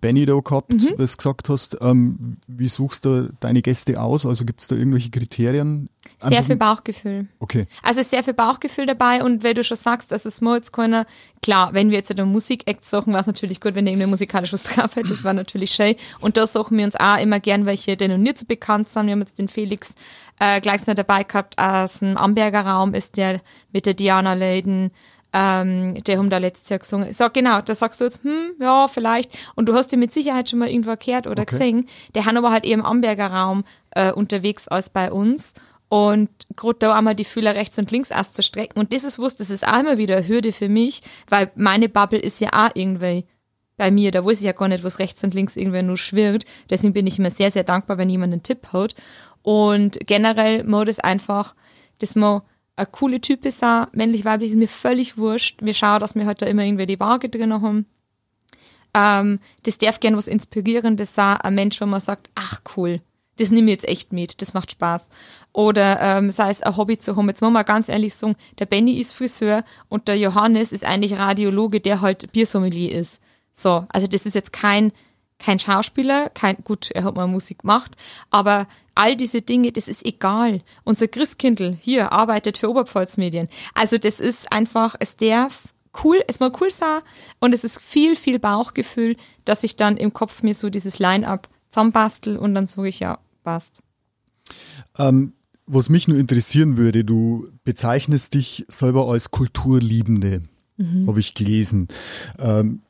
Benny da gehabt, was du gesagt hast. Ähm, wie suchst du deine Gäste aus? Also gibt es da irgendwelche Kriterien? Sehr Einfach- viel Bauchgefühl. Okay. Also sehr viel Bauchgefühl dabei und weil du schon sagst, dass es mal jetzt keiner, klar, wenn wir jetzt in der Musik-Act suchen, war es natürlich gut, wenn der irgendwie musikalisch was drauf hat, das war natürlich schön. Und da suchen wir uns auch immer gern welche, die noch nicht so bekannt sind. Wir haben jetzt den Felix äh, gleich noch dabei gehabt aus dem Amberger Raum, ist der mit der Diana Leiden, ähm, der haben da letztes Jahr gesungen. So, genau, da sagst du jetzt, hm, ja, vielleicht. Und du hast den mit Sicherheit schon mal irgendwo gehört oder Okay. gesehen. Der haben aber halt eher im Amberger Raum äh, unterwegs als bei uns. und gerade da einmal die Fühler rechts und links auszustrecken. Und das ist was, das ist auch immer wieder eine Hürde für mich, weil meine Bubble ist ja auch irgendwie bei mir, da weiß ich ja gar nicht, was rechts und links irgendwie nur schwirrt. Deswegen bin ich immer sehr, sehr dankbar, wenn jemand einen Tipp hat. Und generell mal das einfach, dass man ein coole Typ ist, auch, männlich, weiblich, ist mir völlig wurscht. Wir schauen, dass wir halt da immer irgendwie die Waage drin haben. Ähm, das darf gern was Inspirierendes sein, ein Mensch, wo man sagt, ach cool, das nehme ich jetzt echt mit, das macht Spaß. Oder ähm, sei es ein Hobby zu haben. Jetzt muss man ganz ehrlich sagen, der Benny ist Friseur und der Johannes ist eigentlich Radiologe, der halt Biersommelier ist. So, also das ist jetzt kein, kein Schauspieler, kein, gut, er hat mal Musik gemacht, aber all diese Dinge, das ist egal. Unser Christkindl hier arbeitet für Oberpfalz Medien. Also das ist einfach, es darf cool, es mal cool sein und es ist viel, viel Bauchgefühl, dass ich dann im Kopf mir so dieses Line-up zusammenbastel und dann sage ich, ja, passt. Ähm, was mich nur interessieren würde, du bezeichnest dich selber als Kulturliebende, mhm. habe ich gelesen. Ähm,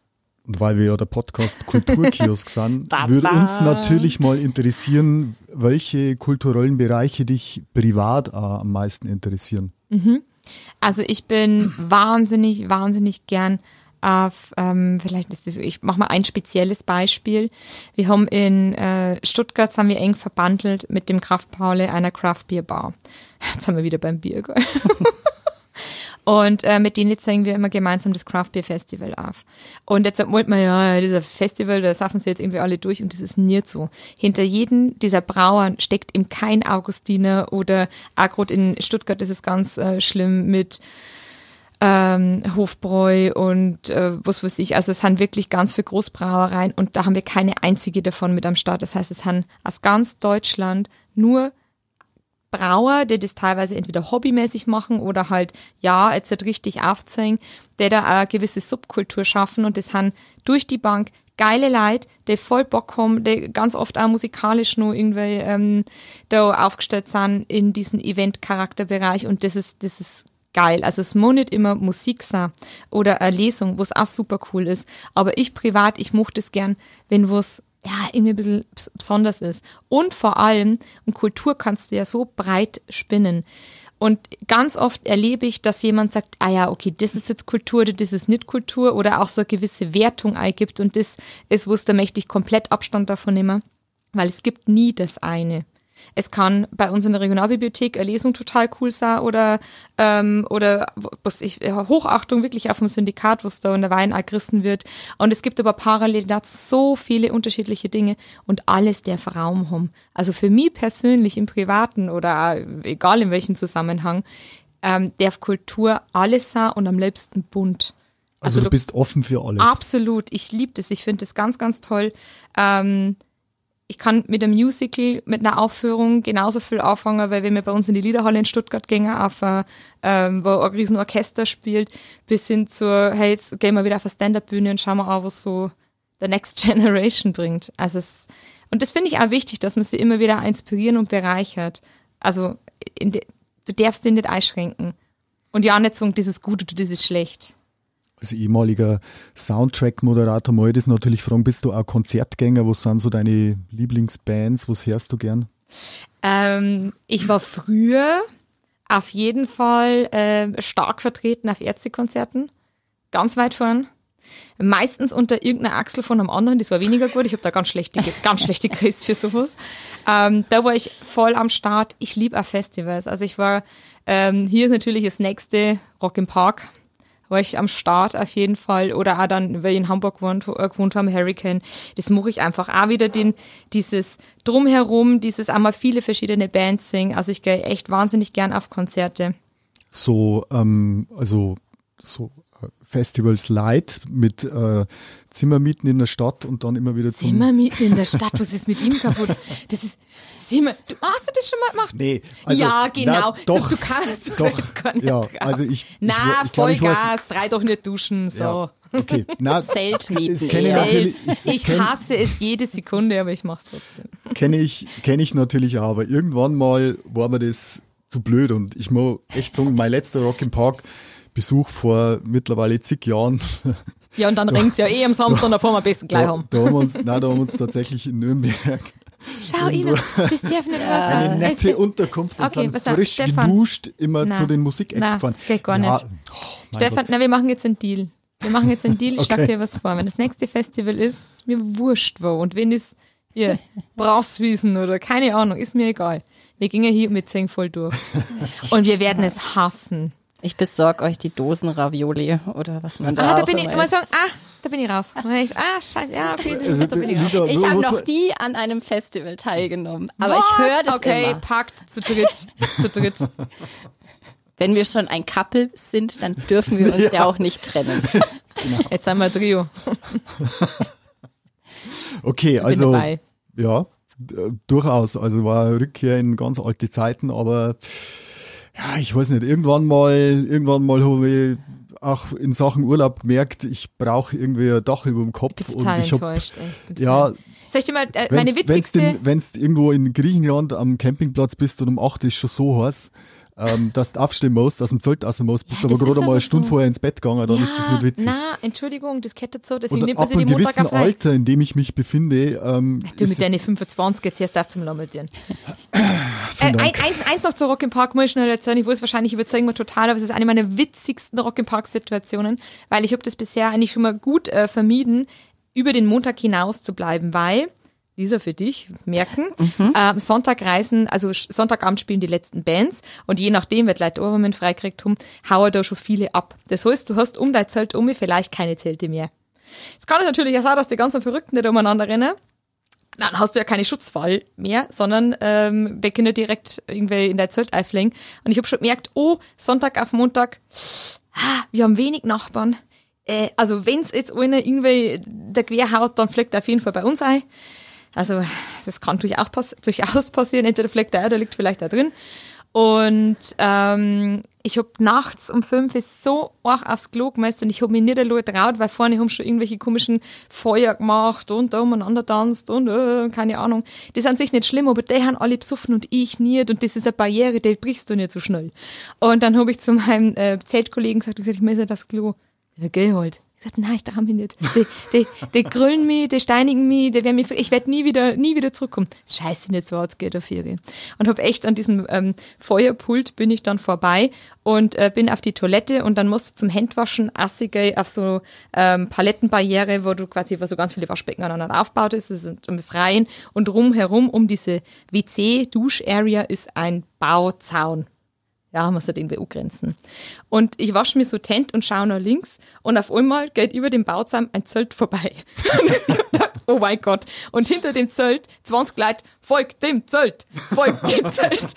und weil wir ja der Podcast Kulturkiosk sind, würde uns natürlich mal interessieren, welche kulturellen Bereiche dich privat am meisten interessieren. Mhm. Also ich bin wahnsinnig, wahnsinnig gern auf, ähm, vielleicht ist das so, ich mache mal ein spezielles Beispiel. Wir haben in äh, Stuttgart, haben wir eng verbandelt mit dem Kraftpaule einer Craft Beer Bar. Jetzt haben wir wieder beim Bier, gell? Und äh, mit denen zeigen wir immer gemeinsam das Craft Beer Festival auf. Und jetzt wollte man ja, dieser Festival, da saffen sie jetzt irgendwie alle durch und das ist nie so. Hinter jedem dieser Brauern steckt eben kein Augustiner oder gerade in Stuttgart ist es ganz äh, schlimm mit ähm, Hofbräu und äh, was weiß ich. Also es sind wirklich ganz viele Großbrauereien und da haben wir keine einzige davon mit am Start. Das heißt, es haben aus ganz Deutschland nur Brauer, die das teilweise entweder hobbymäßig machen oder halt, ja, jetzt halt richtig aufzeigen, die da eine gewisse Subkultur schaffen und das haben durch die Bank geile Leute, die voll Bock haben, die ganz oft auch musikalisch nur irgendwie ähm, da aufgestellt sind in diesen Event-Charakterbereich und das ist, das ist geil. Also es muss nicht immer Musik sein oder eine Lesung, wo es auch super cool ist. Aber ich privat, ich mochte es gern, wenn was ja, irgendwie ein bisschen besonders ist. Und vor allem, und Kultur kannst du ja so breit spinnen. Und ganz oft erlebe ich, dass jemand sagt, ah ja, okay, das ist jetzt Kultur oder das ist nicht Kultur oder auch so eine gewisse Wertung eingibt und das ist, wo es da möchte ich komplett Abstand davon nehmen, weil es gibt nie das eine. Es kann bei uns in der Regionalbibliothek eine Lesung total cool sein oder, ähm, oder was ich, Hochachtung wirklich auf dem Syndikat, was da in der Wein gerissen wird. Und es gibt aber parallel dazu so viele unterschiedliche Dinge und alles darf Raum haben. Also für mich persönlich im Privaten oder egal in welchem Zusammenhang, ähm, darf Kultur alles sein und am liebsten bunt. Also, also du, bist offen für alles. Absolut, ich liebe das. Ich finde das ganz, ganz toll. Ähm, ich kann mit einem Musical, mit einer Aufführung genauso viel anfangen, weil wenn wir bei uns in die Liederhalle in Stuttgart gehen, auf, äh, ähm, wo ein riesen Orchester spielt, bis hin zur, hey, jetzt gehen wir wieder auf eine Stand-Up-Bühne und schauen wir an, was so the next generation bringt. Also es, und das finde ich auch wichtig, dass man sie immer wieder inspirieren und bereichert. Also de, du darfst den nicht einschränken. Und ja nicht sagen, das ist gut oder das ist schlecht als ehemaliger Soundtrack-Moderator mal das natürlich fragen, bist du auch Konzertgänger? Was sind so deine Lieblingsbands? Was hörst du gern? Ähm, ich war früher auf jeden Fall äh, stark vertreten auf Ärztekonzerten. Ganz weit vorn. Meistens unter irgendeiner Achsel von einem anderen, das war weniger gut. Ich habe da ganz schlechte, ganz schlechte Christ für sowas. Ähm, da war ich voll am Start. Ich liebe auch Festivals. Also ich war, ähm, hier ist natürlich das nächste Rock im Park war ich am Start auf jeden Fall. Oder auch dann, weil ich in Hamburg gewohnt, äh, gewohnt haben, Hurricane. Das mache ich einfach auch wieder den, dieses Drumherum, dieses einmal viele verschiedene Bands singen. Also ich gehe echt wahnsinnig gern auf Konzerte. So, ähm, also so Festivals Light mit äh, Zimmermieten in der Stadt und dann immer wieder zum Zimmermieten in der Stadt, was ist mit ihm kaputt? Das ist Zimmer. Du hast du das schon mal gemacht? Nee, also, ja, genau. Na, doch, so, du kannst doch, jetzt gar nicht ja, drauf. also ich Na, ich, ich Vollgas, drei doch nicht duschen so. Ja. Okay, na, Zeltmieten. Kenne ich natürlich. Ich, ich kenn, hasse es jede Sekunde, aber ich mach's trotzdem. Kenne ich, kenne ich natürlich auch, aber irgendwann mal war mir das zu blöd und ich muss echt sagen, mein letzter Rock im Park Besuch vor mittlerweile zig Jahren. Ja, und dann ringt's ja eh am Samstag, da fahren wir am besten gleich da, haben. Da haben wir uns, nein, da haben wir uns tatsächlich in Nürnberg Schau ihn, das darf nicht wahr sein. Eine nette Unterkunft und Okay, sind frisch Stefan. geduscht immer Na, zu den Musikacts gefahren. geht gar ja, nicht. oh, Stefan, Gott. na, wir machen jetzt einen Deal. Wir machen jetzt einen Deal, ich schlag Okay. dir was vor. Wenn das nächste Festival ist, ist mir wurscht wo. Und wenn es hier Brauswiesen oder keine Ahnung, ist mir egal. Wir gingen hier mit Zehn voll durch. Und wir werden es hassen. Ich besorge euch die Dosen Ravioli oder was man da Ah, da auch bin ich immer sagen, ah, da bin ich raus. Und dann ich, ah, scheiße, ja, okay, das, Also, da bin ich raus. Lisa, Ich habe noch nie an einem Festival teilgenommen, aber ich What? höre das Okay, immer. packt zu dritt, zu dritt. Wenn wir schon ein Couple sind, dann dürfen wir uns ja, auch nicht trennen. Jetzt sind wir Trio. Okay, also dabei. ja, durchaus. Also war Rückkehr in ganz alte Zeiten, aber ja, ich weiß nicht, irgendwann mal, irgendwann mal habe ich auch in Sachen Urlaub gemerkt, ich brauche irgendwie ein Dach über dem Kopf. Ich bin total und ich hab, enttäuscht. Echt. Ja, Soll ich dir mal äh, meine witzigste... Wenn du irgendwo in Griechenland am Campingplatz bist und um 8 ist schon so heiß, ähm, dass du aufstehen musst, aus dem Zelt raus musst, bist Ja, aber das gerade mal aber eine Stunde so. vorher ins Bett gegangen, dann ist das nicht witzig. Na, Entschuldigung, das kettet so, deswegen nimmt man sich die einem Montag gewissen. Alter, in dem ich mich befinde, ähm, Du mit deinen 25 jetzt erst auf zum Lammeltieren. Äh, ein, eins, eins noch zu Rock im Park, muss ich schnell erzählen. Ich weiß wahrscheinlich, überzeugen wir total, aber es ist eine meiner witzigsten Rock im Park Situationen, weil ich habe das bisher eigentlich schon mal gut äh, vermieden, über den Montag hinaus zu bleiben, weil Lisa für dich merken. Ähm, Sonntag reisen, also Sonntagabend spielen die letzten Bands und je nachdem, wird Leute Ohrwurmen freikriegt haben, hauen da schon viele ab. Das heißt, du hast um dein Zelt um vielleicht keine Zelte mehr. Es kann natürlich auch sein, dass die ganzen Verrückten nicht umeinander rennen. Dann hast du ja keine Schutzwall mehr, sondern ähm, der Kinder direkt irgendwie in der Zelt einfliegen. Und ich habe schon gemerkt, oh, Sonntag auf Montag, ah, wir haben wenig Nachbarn. Äh, also wenn's jetzt einer irgendwie der quer haut, dann fliegt er auf jeden Fall bei uns ein. Also das kann durchaus, auch pass durchaus passieren. Entweder fliegt er ein, oder liegt vielleicht da drin. Und ähm, ich hab nachts um fünf ist so arg aufs Klo gemeist und ich hab mich nicht allein traut, weil vorne haben schon irgendwelche komischen Feuer gemacht und da umeinander tanzt und äh, keine Ahnung. Das ist an sich nicht schlimm, aber die haben alle besoffen und ich nicht und das ist eine Barriere, die brichst du nicht so schnell. Und dann habe ich zu meinem äh, Zeltkollegen gesagt, ich, gesagt, ich muss jetzt aufs Klo. Ja, geh halt. Gesagt, nein, ich trau mich nicht. Die, die, die grüllen mich, die steinigen mich, die werden mich, ich werde nie wieder, nie wieder zurückkommen. Scheiße, nicht so geht dafür. gell. Und habe echt an diesem ähm, Feuerpult bin ich dann vorbei und äh, bin auf die Toilette und dann musst du zum Händwaschen assige auf so ähm, Palettenbarriere, wo du quasi, wo so ganz viele Waschbecken aneinander aufgebaut ist, ist im Freien und rumherum um diese WC-Dusch-Area ist ein Bauzaun ja, muss halt irgendwie grenzen. Und ich wasche mich so tent und schaue nach links und auf einmal geht über dem Bauzaun ein Zelt vorbei. Oh mein Gott. Und hinter dem Zelt 20 Leute, folgt dem Zelt, folgt dem Zelt.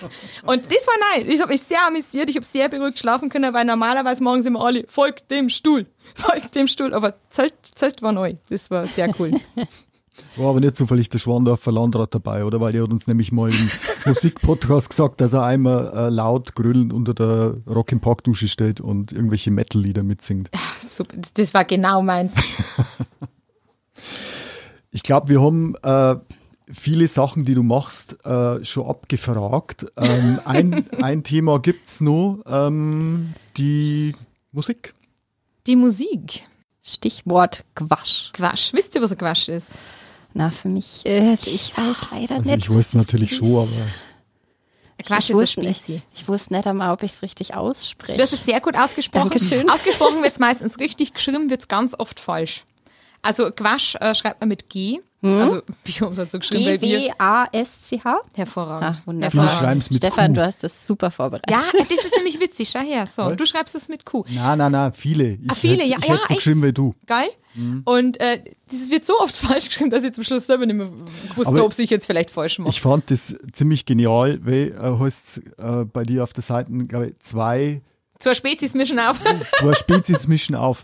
Und das war nein. Ich habe mich sehr amüsiert, ich habe sehr beruhigt schlafen können, weil normalerweise morgens immer alle, folgt dem Stuhl, folgt dem Stuhl. Aber Zelt, Zelt war neu. Das war sehr cool. War aber nicht zufällig der Schwandorfer Landrat dabei, oder? Weil der hat uns nämlich mal im Musikpodcast gesagt, dass er einmal äh, laut grölend unter der Rock im Park Dusche steht und irgendwelche Metal-Lieder mitsingt. Super, das war genau meins. Ich glaube, wir haben äh, viele Sachen, die du machst, äh, schon abgefragt. Ähm, ein, ein Thema gibt's noch, ähm, die Musik. Die Musik. Stichwort Quasch. Quasch. Wisst ihr, was ein Quasch ist? Na, für mich, äh, ich weiß leider Also nicht. ich weiß natürlich schon, aber Quasch ich ist wusste nicht, ich wusste nicht einmal, ob ich es richtig ausspreche. Du hast es sehr gut ausgesprochen. Dankeschön. Ausgesprochen wird es meistens richtig, geschrieben wird es ganz oft falsch. Also Quasch äh, schreibt man mit G. Also wir haben es halt so geschrieben, G-W-A-S-C-H? hervorragend. Ah, wunderbar. Mit Stefan, Q. du hast das super vorbereitet. Ja, das ist nämlich witzig. Schau her. So, du schreibst es mit Q. nein, nein, nein, viele. Ich Ah, viele, ja, ich ja, so geschrieben wie du. Geil. Und äh, dieses wird so oft falsch geschrieben, dass ich zum Schluss selber nicht mehr wusste, Aber ob ich jetzt vielleicht falsch mache. Ich fand das ziemlich genial, weil äh, heißt äh, bei dir auf der Seite, glaube ich, zwei, Zwei Spezies mischen auf. zwei Spezies mischen auf.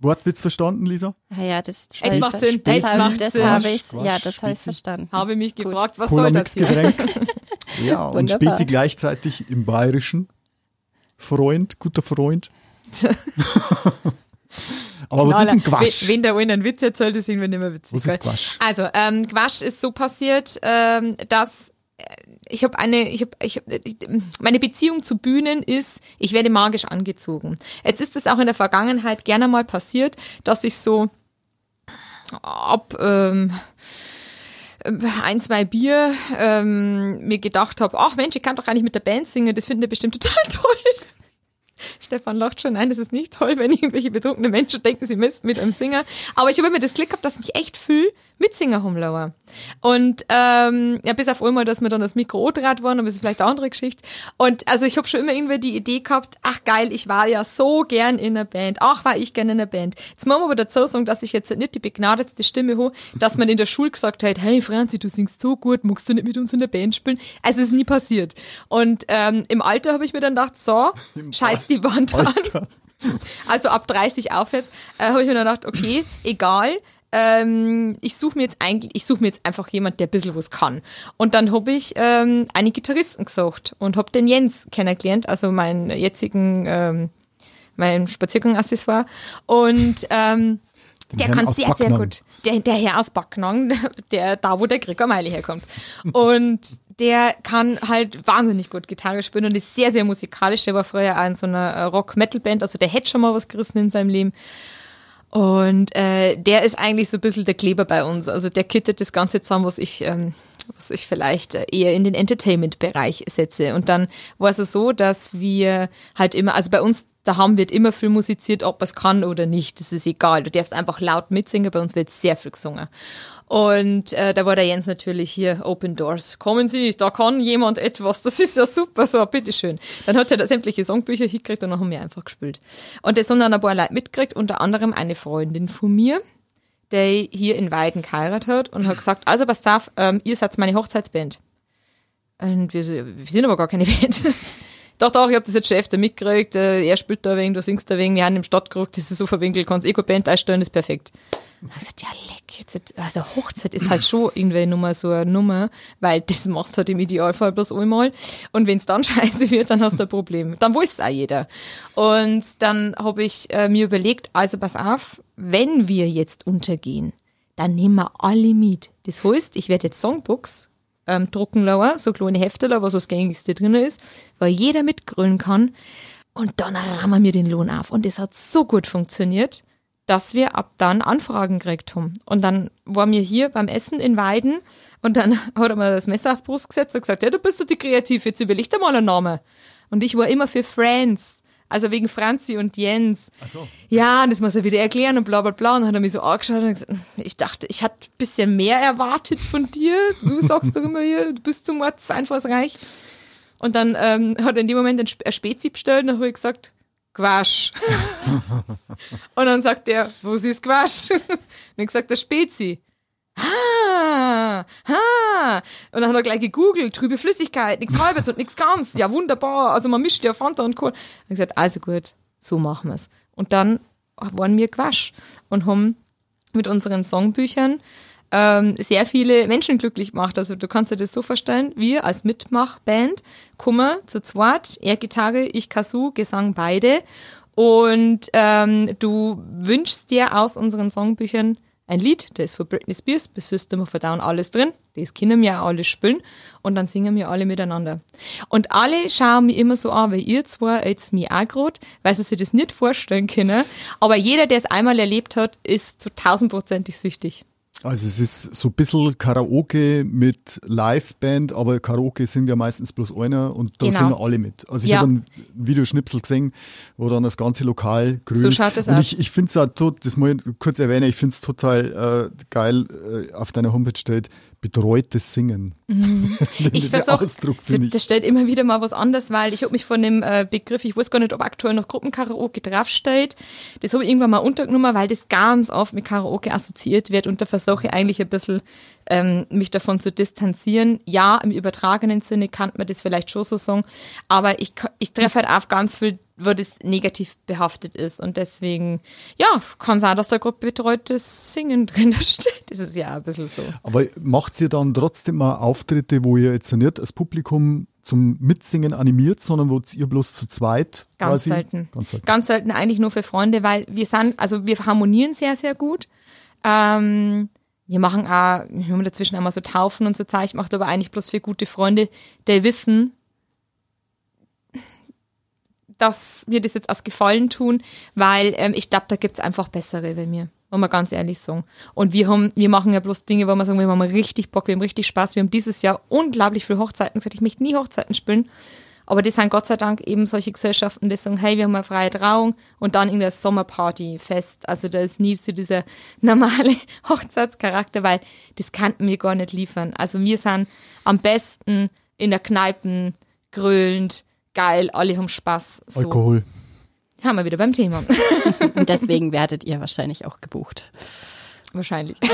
Wortwitz verstanden, Lisa? Ja, ja, das, das Jetzt ver- Sinn, Das jetzt habe macht's das Sinn. habe ich, Quasch, ja, das habe ich verstanden. Habe mich gefragt, was soll das hier? Ja, und. Spezi gleichzeitig im Bayerischen. Freund, guter Freund. Aber was ist ein Quatsch? Wenn, der einen einen Witz erzählt, ist irgendwie nicht mehr witzig. Was ist gell? Quatsch? Also, ähm, Quatsch ist so passiert, ähm, dass ich habe eine, ich habe, ich, ich, meine Beziehung zu Bühnen ist, ich werde magisch angezogen. Jetzt ist es auch in der Vergangenheit gerne mal passiert, dass ich so ab ähm, äh, ein, zwei Bier ähm, mir gedacht habe, ach Mensch, ich kann doch gar nicht mit der Band singen, das finden die bestimmt total toll. Stefan lacht schon, nein, das ist nicht toll, wenn irgendwelche betrunkene Menschen denken, sie müssten mit einem Singer. Aber ich habe immer das Glück gehabt, dass mich echt viel Mitsinger rumlauer. Und ähm, ja, bis auf einmal, dass wir dann das Mikro draht waren, aber das ist vielleicht eine andere Geschichte. Und also ich habe schon immer irgendwie die Idee gehabt, ach geil, ich war ja so gern in einer Band. Ach, war ich gern in einer Band. Jetzt muss man aber dazu sagen, dass ich jetzt nicht die begnadetste Stimme habe, dass man in der Schule gesagt hat, hey Franzi, du singst so gut, magst du nicht mit uns in der Band spielen? Also es ist nie passiert. Und ähm, im Alter habe ich mir dann gedacht, so, scheiß die Wand an. Also ab 30 aufwärts äh, habe ich mir dann gedacht, okay, egal, ähm, ich suche mir jetzt eigentlich, ich suche mir jetzt einfach jemand, der ein bisschen was kann. Und dann habe ich ähm, einen Gitarristen gesucht und habe den Jens kennengelernt, also meinen jetzigen, ähm, mein Spaziergangaccessoire. Und ähm, der Herrn kann sehr, sehr gut. Der, der Herr aus Backnang, der, da wo der Gregor Meili herkommt. Und der kann halt wahnsinnig gut Gitarre spielen und ist sehr, sehr musikalisch. Der war früher auch in so einer Rock-Metal-Band, also der hätte schon mal was gerissen in seinem Leben. Und äh, der ist eigentlich so ein bisschen der Kleber bei uns. Also der kittet das Ganze zusammen, was ich, ähm, was ich vielleicht äh, eher in den Entertainment-Bereich setze. Und dann war es so, dass wir halt immer, also bei uns daheim wird immer viel musiziert, ob man es kann oder nicht. Das ist egal. Du darfst einfach laut mitsingen. Bei uns wird sehr viel gesungen. Und äh, da war der Jens natürlich hier, Open Doors. Kommen Sie, da kann jemand etwas. Das ist ja super, so, bitteschön. Dann hat er da sämtliche Songbücher hingekriegt und dann haben wir einfach gespielt. Und das haben dann ein paar Leute mitgekriegt, unter anderem eine Freundin von mir, der hier in Weiden geheiratet hat und hat gesagt, also passt auf, ähm, ihr seid meine Hochzeitsband. Und wir, so, wir sind aber gar keine Band. Doch, doch, ich hab das jetzt schon öfter mitgekriegt. Äh, er spielt da wegen, du singst da wegen, wir haben im Stadtgeruch, das ist so verwinkelt, kannst eh keine Band einstellen, ist perfekt. Und ich gesagt, ja, leck, jetzt, also Hochzeit ist halt schon irgendwie Nummer so eine Nummer, weil das machst du halt im Idealfall bloß einmal. Und wenn's dann scheiße wird, dann hast du ein Problem. Dann weiß es auch jeder. Und dann habe ich äh, mir überlegt, also pass auf, wenn wir jetzt untergehen, dann nehmen wir alle mit. Das heißt, ich werde jetzt Songbooks ähm, drucken lassen, so kleine Hefte, was das gängigste drin ist, weil jeder mitgrölen kann. Und dann rammen wir den Lohn auf. Und das hat so gut funktioniert, dass wir ab dann Anfragen gekriegt haben. Und dann waren wir hier beim Essen in Weiden und dann hat er mir das Messer auf die Brust gesetzt und gesagt, ja, du bist doch die Kreative, jetzt überleg dir mal einen Namen. Und ich war immer für Friends. Also wegen Franzi und Jens. Ach so. Ja, und das muss er wieder erklären und bla bla bla. Und dann hat er mich so angeschaut und gesagt, ich dachte, ich hatte ein bisschen mehr erwartet von dir. Du sagst doch immer hier, du bist zum Mords einfallsreich. Und dann ähm, hat er in dem Moment ein Spezi bestellt und dann habe ich gesagt, Quasch. und dann sagt er, wo ist Quasch? und ich gesagt, der Spezi. Ah, ah. Und dann hat er gleich gegoogelt, trübe Flüssigkeit, nichts halbes und nichts ganz. Ja, wunderbar. Also man mischt ja Fanta und Kohl. Und gesagt, also gut, so machen wir's. Und dann waren wir Quasch und haben mit unseren Songbüchern ähm, sehr viele Menschen glücklich gemacht. Also du kannst dir das so vorstellen, wir als Mitmachband kommen zu zweit, er Gitarre, ich Kasu, Gesang beide und ähm, du wünschst dir aus unseren Songbüchern ein Lied, da ist von Britney Spears bis System of a Down alles drin, das können wir auch alle spielen und dann singen wir alle miteinander. Und alle schauen mich immer so an, weil ihr zwei jetzt mich auch grad, weil sie sich das nicht vorstellen können, aber jeder, der es einmal erlebt hat, ist zu tausendprozentig süchtig. Also es ist so ein bisschen Karaoke mit Liveband, aber Karaoke sind ja meistens bloß einer und da Genau. singen alle mit. Also ich Ja. habe ein Videoschnipsel gesehen, wo dann das ganze Lokal grün. So schaut es aus. ich, ich finde es auch tot, das muss ich kurz erwähnen, ich finde es total äh, geil, äh, auf deiner Homepage steht, betreutes Singen. Mhm. Ich versuche, das stellt immer wieder mal was anderes, weil ich habe mich von dem äh, Begriff, ich weiß gar nicht, ob aktuell noch Gruppenkaraoke draufsteht, das habe ich irgendwann mal untergenommen, weil das ganz oft mit Karaoke assoziiert wird und da versuche ich eigentlich ein bisschen ähm, mich davon zu distanzieren. Ja, im übertragenen Sinne kann man das vielleicht schon so sagen, aber ich, ich treffe halt auf ganz viel, wo das negativ behaftet ist und deswegen, ja, kann sein, dass da gerade betreutes Singen drin steht. Das ist ja ein bisschen so. Aber macht ihr dann trotzdem mal Auftritte, wo ihr jetzt nicht das Publikum zum Mitsingen animiert, sondern wo ihr bloß zu zweit Ganz quasi? selten. Ganz selten. Ganz selten eigentlich nur für Freunde, weil wir sind, also wir harmonieren sehr, sehr gut. Ähm, wir machen auch, wir haben dazwischen einmal so Taufen und so Zeug, macht aber eigentlich bloß für gute Freunde, die wissen, dass wir das jetzt aus Gefallen tun, weil ähm, ich glaube, da gibt's einfach bessere bei mir. Wollen wir ganz ehrlich sagen. Und wir haben, wir machen ja bloß Dinge, wo wir sagen, wir haben richtig Bock, wir haben richtig Spaß. Wir haben dieses Jahr unglaublich viele Hochzeiten gesagt. Ich möchte nie Hochzeiten spielen. Aber das sind Gott sei Dank eben solche Gesellschaften, die sagen, hey, wir haben eine freie Trauung und dann irgendein Sommerparty-Fest. Also da ist nie so dieser normale Hochzeitscharakter, weil das kannten wir gar nicht liefern. Also wir sind am besten in der Kneipen, grölend, geil, alle haben Spaß. So. Alkohol. Haben wir wieder beim Thema. Und deswegen werdet ihr wahrscheinlich auch gebucht. Wahrscheinlich.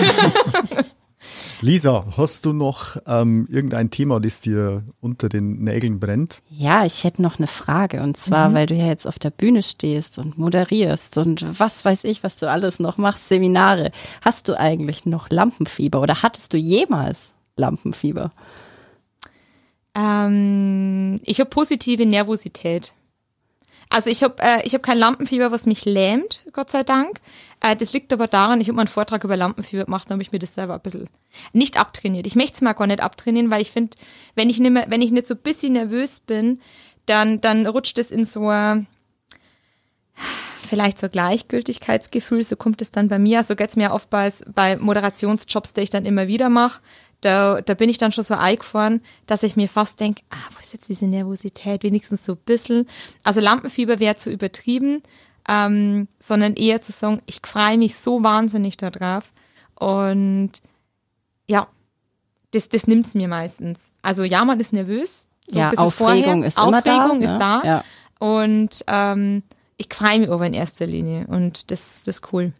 Lisa, hast du noch ähm, irgendein Thema, das dir unter den Nägeln brennt? Ja, ich hätte noch eine Frage. Und zwar, weil du ja jetzt auf der Bühne stehst und moderierst und was weiß ich, was du alles noch machst, Seminare. Hast du eigentlich noch Lampenfieber oder hattest du jemals Lampenfieber? Ähm, ich habe positive Nervosität. Also ich habe äh, ich hab kein Lampenfieber, was mich lähmt, Gott sei Dank. Äh, das liegt aber daran, ich habe mal einen Vortrag über Lampenfieber gemacht, da habe ich mir das selber ein bisschen nicht abtrainiert. Ich möchte es mir gar nicht abtrainieren, weil ich finde, wenn ich nicht mehr, wenn ich nicht so ein bisschen nervös bin, dann, dann rutscht es in so ein, vielleicht so ein Gleichgültigkeitsgefühl, so kommt es dann bei mir. So geht's mir oft bei, bei Moderationsjobs, die ich dann immer wieder mache. Da, da bin ich dann schon so eingefahren, dass ich mir fast denke, ah, wo ist jetzt diese Nervosität? Wenigstens so ein bisschen. Also Lampenfieber wäre zu übertrieben, ähm, sondern eher zu sagen, ich freue mich so wahnsinnig darauf. Und ja, das, das nimmt's mir meistens. Also ja, man ist nervös. So Ja, Aufregung vorher. ist immer da, Aufregung ist ne? da. Ja. Und ähm, ich freue mich aber in erster Linie und das, das ist cool.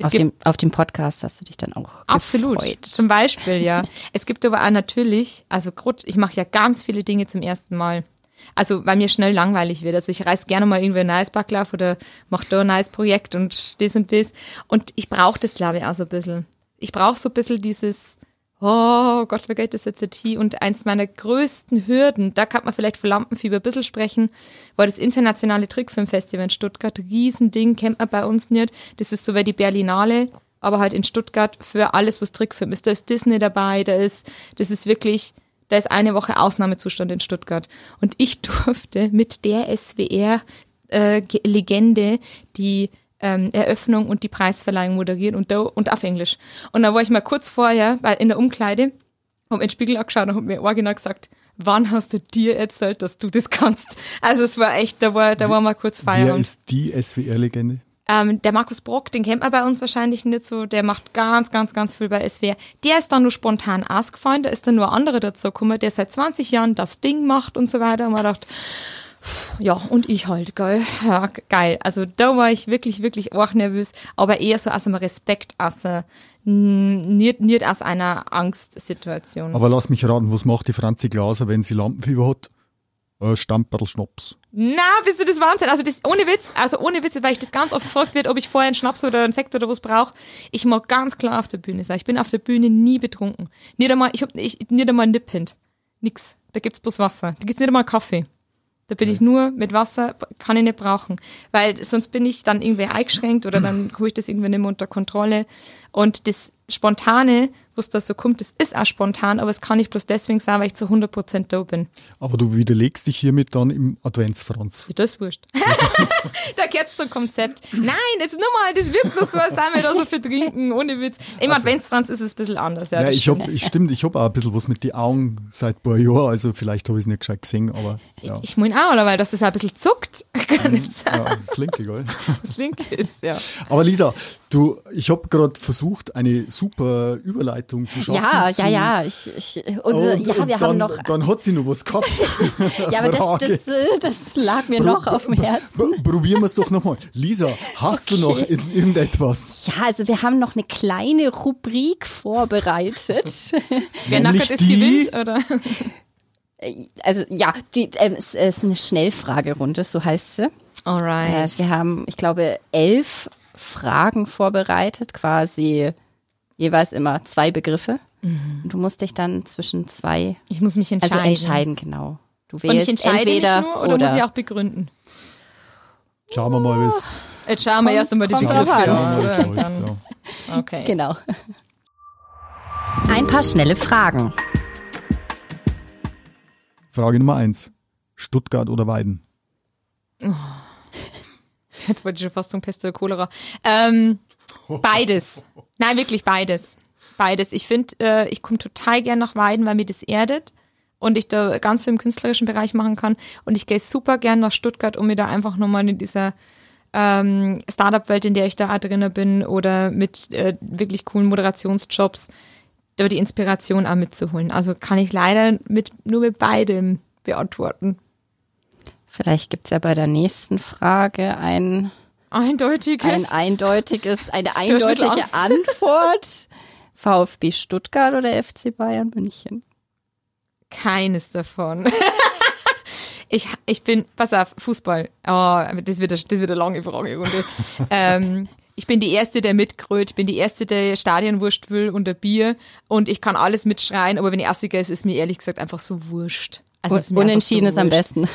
Es Auf dem, auf dem Podcast hast du dich dann auch Absolut. gefreut. Zum Beispiel, ja. es gibt aber auch natürlich, also ich mache ja ganz viele Dinge zum ersten Mal. Also, weil mir schnell langweilig wird. Also ich reiß gerne mal irgendwie ein neues Backlauf oder mach da ein neues Projekt und das und das. Und ich brauche das, glaube ich, auch so ein bisschen. Ich brauche so ein bisschen dieses, oh Gott, wie geht das jetzt nicht? Und eins meiner größten Hürden, da kann man vielleicht von Lampenfieber ein bisschen sprechen, war das internationale Trickfilmfestival in Stuttgart. Riesending, kennt man bei uns nicht. Das ist so wie die Berlinale, aber halt in Stuttgart für alles, was Trickfilm ist. Da ist Disney dabei, da ist, das ist wirklich, da ist eine Woche Ausnahmezustand in Stuttgart. Und ich durfte mit der SWR äh, die ähm, Eröffnung und die Preisverleihung moderieren und da und auf Englisch. Und da war ich mal kurz vorher weil in der Umkleide, hab in den Spiegel angeschaut und hab mir original gesagt, wann hast du dir erzählt, dass du das kannst? Also es war echt, da war, da war mal kurz Wer Feierabend. ist die SWR-Legende? Ähm, der Markus Brock, den kennt man bei uns wahrscheinlich nicht so, der macht ganz, ganz, ganz viel bei SWR. Der ist dann nur spontan ausgefallen, da ist dann nur ein anderer dazu gekommen, der seit 20 Jahren das Ding macht und so weiter. Und man dachte, ja, und ich halt, geil. Ja, ge- geil. Also da war ich wirklich, wirklich auch nervös, aber eher so aus einem Respekt, aus einer, n- nicht, nicht aus einer Angstsituation. Aber lass mich raten, was macht die Franzi Glaser, wenn sie Lampenfieber hat? Äh, Stamperl Schnaps. Na, bist du das Wahnsinn? Also das ohne Witz, also ohne Witz, weil ich das ganz oft gefragt wird, ob ich vorher einen Schnaps oder einen Sekt oder was brauche. Ich mag ganz klar auf der Bühne sein. Ich bin auf der Bühne nie betrunken. Nicht einmal, ich hab ich, nicht einmal Nippend. Nix. Da gibt's bloß Wasser. Da gibt's nicht einmal Kaffee. Da bin ich nur mit Wasser, kann ich nicht brauchen. Weil sonst bin ich dann irgendwie eingeschränkt oder dann habe ich das irgendwie nicht mehr unter Kontrolle. Und das Spontane, was da so kommt, das ist auch spontan, aber es kann nicht bloß deswegen sein, weil ich zu 100% da bin. Aber du widerlegst dich hiermit dann im Adventsfranz. Ja, Das ist wurscht. da geht's zum Konzept. Nein, jetzt nur mal, das wird bloß so, als da wir da so viel trinken, ohne Witz. Im Adventsfranz ist es ein bisschen anders. Ja, Ja, ich stimmt. hab, ich stimmt, ich hab auch ein bisschen was mit den Augen seit ein paar Jahren, also vielleicht habe ich es nicht gescheit gesehen, aber ja. Ich meine auch, oder? weil das das auch ein bisschen zuckt. Kann sein. ja das linke, gell? Das linke ist, ja. Aber Lisa, du, ich habe gerade versucht, eine super Überleitung zu schaffen. Ja, zu, ja, ja. Ich, ich, Oh, unsere, und, ja, und wir dann, haben noch. Dann hat sie noch was gehabt. Ja, aber das, das, äh, das lag mir noch auf dem Herzen. Probieren wir es doch nochmal. Lisa, hast du noch Okay. irgendetwas? Ja, also wir haben noch eine kleine Rubrik vorbereitet. Wer nackert ist, gewinnt, oder? Also ja, die, ähm, es ist eine Schnellfragerunde, so heißt sie. Äh, Alright. wir haben, ich glaube, elf Fragen vorbereitet, quasi jeweils immer zwei Begriffe. Und du musst dich dann zwischen zwei, Ich muss mich also entscheiden. entscheiden, genau. Du Und ich wählst entscheide entweder mich nur oder, oder muss ich auch begründen? Schauen wir mal, wie es Jetzt schauen wir erst einmal die Begriffe an. an. Ja. Okay. Genau. Ein paar schnelle Fragen. Frage Nummer eins. Stuttgart oder Weiden? Jetzt wollte ich schon fast zum Pest oder Cholera. Ähm, beides. Nein, wirklich beides. Beides. Ich finde, äh, ich komme total gern nach Weiden, weil mir das erdet und ich da ganz viel im künstlerischen Bereich machen kann. Und ich gehe super gern nach Stuttgart, um mir da einfach nochmal in dieser ähm, Startup-Welt, in der ich da drin bin, oder mit äh, wirklich coolen Moderationsjobs, da die Inspiration auch mitzuholen. Also kann ich leider mit, nur mit beidem beantworten. Vielleicht gibt's ja bei der nächsten Frage ein, Eindeutiges. ein eindeutiges, eine eindeutige Antwort. VfB Stuttgart oder FC Bayern München? Keines davon. ich, ich bin, pass auf, Fußball. Oh, das wird, eine- das wird eine lange Fragerunde. ähm, ich bin die Erste, der mitkröt. Ich bin die Erste, der Stadionwurst will und ein Bier. Und ich kann alles mitschreien. Aber wenn ich Erste gehe, ist es mir ehrlich gesagt einfach so wurscht. Also es ist Unentschieden ist einfach am so besten.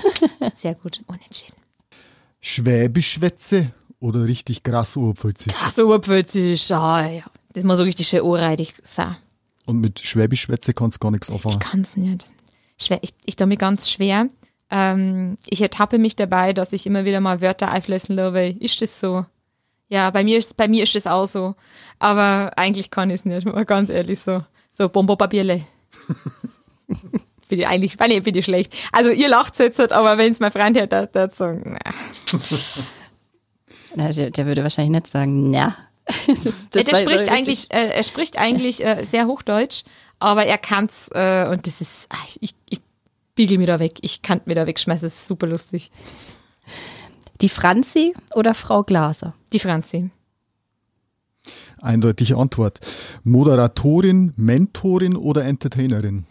Sehr gut, unentschieden. Schwäbischwätze oder richtig krass Oberpfälzisch? Ach so, Urpfälzisch. Ah, ja. Das mal so richtig schön ohrreidig. So. Und mit Schwäbischwätze kannst du gar nichts anfangen. Ich kann's nicht. Schwer, ich, ich tue mir ganz schwer. Ähm, ich ertappe mich dabei, dass ich immer wieder mal Wörter einflößen lasse. Ist das so? Ja, bei mir ist, bei mir ist das auch so. Aber eigentlich kann ich es nicht, mal ganz ehrlich so. So, Bombopapierle. Bin ich eigentlich, weil ich bin ich schlecht. Also ihr lacht jetzt, aber wenn es mein Freund hört, der, der sagen, na. Na, der, der würde wahrscheinlich nicht sagen, na. Das ist- das der spricht eigentlich, äh, er spricht eigentlich äh, sehr Hochdeutsch, aber er kann's äh, und das ist, ach, ich, ich biegel mir da weg, ich kann mir da wegschmeißen, das ist super lustig. Die Franzi oder Frau Glaser? Die Franzi. Eindeutige Antwort. Moderatorin, Mentorin oder Entertainerin?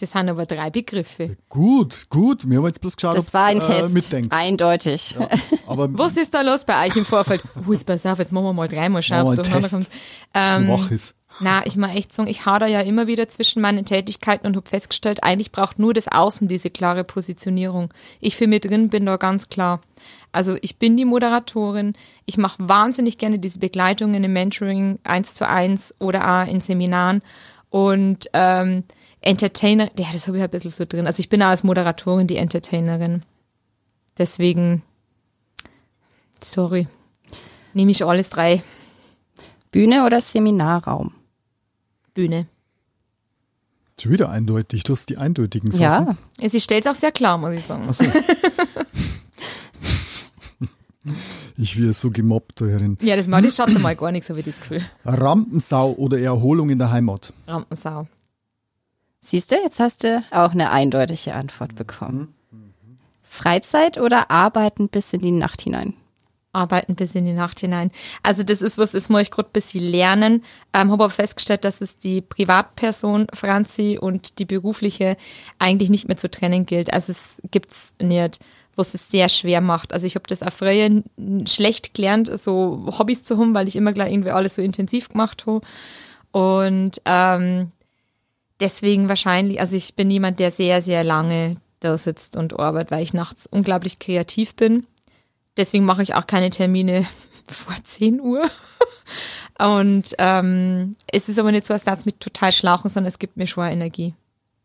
Das sind aber drei Begriffe. Gut, gut. Wir haben jetzt bloß geschaut, Das ob war ein du Test. äh, mitdenkst. Eindeutig. Ja, aber Was ist da los bei euch im Vorfeld? Oh, jetzt pass auf, jetzt machen wir mal dreimal scharf. Test, Ähm, wach ist. na, ich mal echt sagen, ich hau da ja immer wieder zwischen meinen Tätigkeiten und habe festgestellt, eigentlich braucht nur das Außen diese klare Positionierung. Ich für mich drin bin da ganz klar. Also ich bin die Moderatorin, ich mache wahnsinnig gerne diese Begleitungen im Mentoring eins zu eins oder auch in Seminaren und ähm, Entertainer, ja, das habe ich ein bisschen so drin. Also ich bin auch als Moderatorin die Entertainerin. Deswegen, sorry, nehme ich alles drei. Bühne oder Seminarraum? Bühne. Schon wieder eindeutig. Du hast die eindeutigen Sachen. Ja, Sie stellt es auch sehr klar, muss ich sagen. Achso. ich werde so gemobbt, daherin. Ja, das macht die Schatten mal gar nichts, habe ich das Gefühl. Rampensau oder Erholung in der Heimat? Rampensau. Siehst du, jetzt hast du auch eine eindeutige Antwort bekommen. Freizeit oder arbeiten bis in die Nacht hinein? Arbeiten bis in die Nacht hinein. Also das ist was, das muss ich gerade ein bisschen lernen. Ähm, habe aber festgestellt, dass es die Privatperson Franzi und die berufliche eigentlich nicht mehr zu trennen gilt. Also es gibt's nicht, was es sehr schwer macht. Also ich habe das auch früher n- schlecht gelernt, so Hobbys zu haben, weil ich immer gleich irgendwie alles so intensiv gemacht habe. Und ähm, deswegen wahrscheinlich, also ich bin jemand, der sehr, sehr lange da sitzt und arbeitet, weil ich nachts unglaublich kreativ bin. Deswegen mache ich auch keine Termine vor 10 Uhr. Und ähm, es ist aber nicht so, als Satz mit total schlauchen, sondern es gibt mir schon Energie.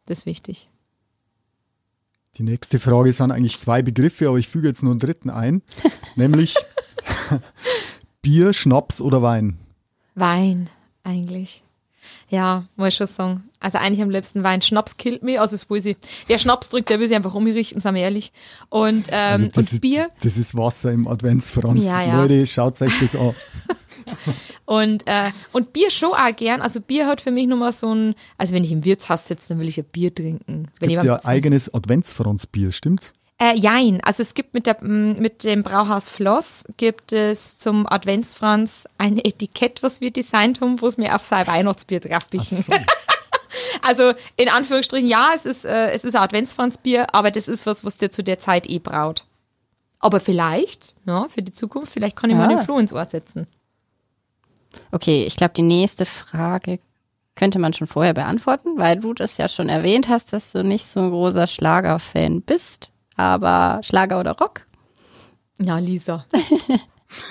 Das ist wichtig. Die nächste Frage sind eigentlich zwei Begriffe, aber ich füge jetzt nur einen dritten ein, nämlich Bier, Schnaps oder Wein. Wein, eigentlich. Ja, muss ich schon sagen. Also eigentlich am liebsten Wein. Schnaps killt mich, also das will sie. Wer Schnaps trinkt, der will sich einfach umrichten, sagen wir ehrlich. Und, ähm, Also das und ist, Bier. Das ist Wasser im Adventsfranz. Ja, ja. Leute, schaut euch das an. Und, äh, und Bier schon auch gern. Also Bier hat für mich nur mal so ein, also wenn ich im Wirtshaus sitze, dann will ich ein Bier trinken. Wenn Gibt ja eigenes Adventsfranzbier, stimmt? Äh, jein. Also es gibt mit, der, mit dem Brauhaus Floss gibt es zum Adventsfranz ein Etikett, was wir designt haben, wo es mir auf sein Weihnachtsbier draufbichen. Also in Anführungsstrichen, ja, es ist, äh, es ist ein Adventsfranzbier, aber das ist was, was der zu der Zeit eh braut. Aber vielleicht, ja, für die Zukunft, vielleicht kann ich mal Ah. den Floh ins Ohr setzen. Okay, ich glaube, die nächste Frage könnte man schon vorher beantworten, weil du das ja schon erwähnt hast, dass du nicht so ein großer Schlagerfan bist. Aber Schlager oder Rock? Ja, Lisa.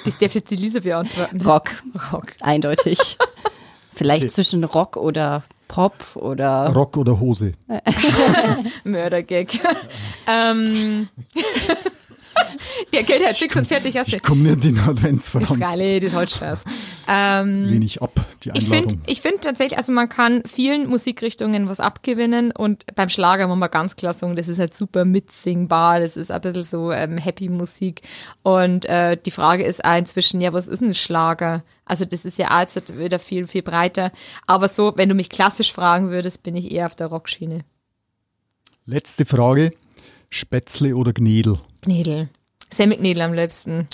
Das darf jetzt die Lisa beantworten. Rock, Rock. eindeutig. Vielleicht Okay. zwischen Rock oder Pop oder Rock oder Hose? Mördergag. ähm, Der geht halt fix und fertig. Hast du. Ich komme nicht in den Adventsfranz. Freilich, das halt Spaß. Ähm, ich ab, die ich Einladung. finde ich find tatsächlich, also man kann vielen Musikrichtungen was abgewinnen und beim Schlager muss man ganz klar sagen, das ist halt super mitsingbar, das ist ein bisschen so ähm, Happy Musik und äh, die Frage ist auch inzwischen, ja, was ist ein Schlager? Also das ist ja auch jetzt wieder viel, viel breiter, aber so, wenn du mich klassisch fragen würdest, bin ich eher auf der Rockschiene. Letzte Frage. Spätzle oder Gnädel? Knädel. Semmelknädel am liebsten.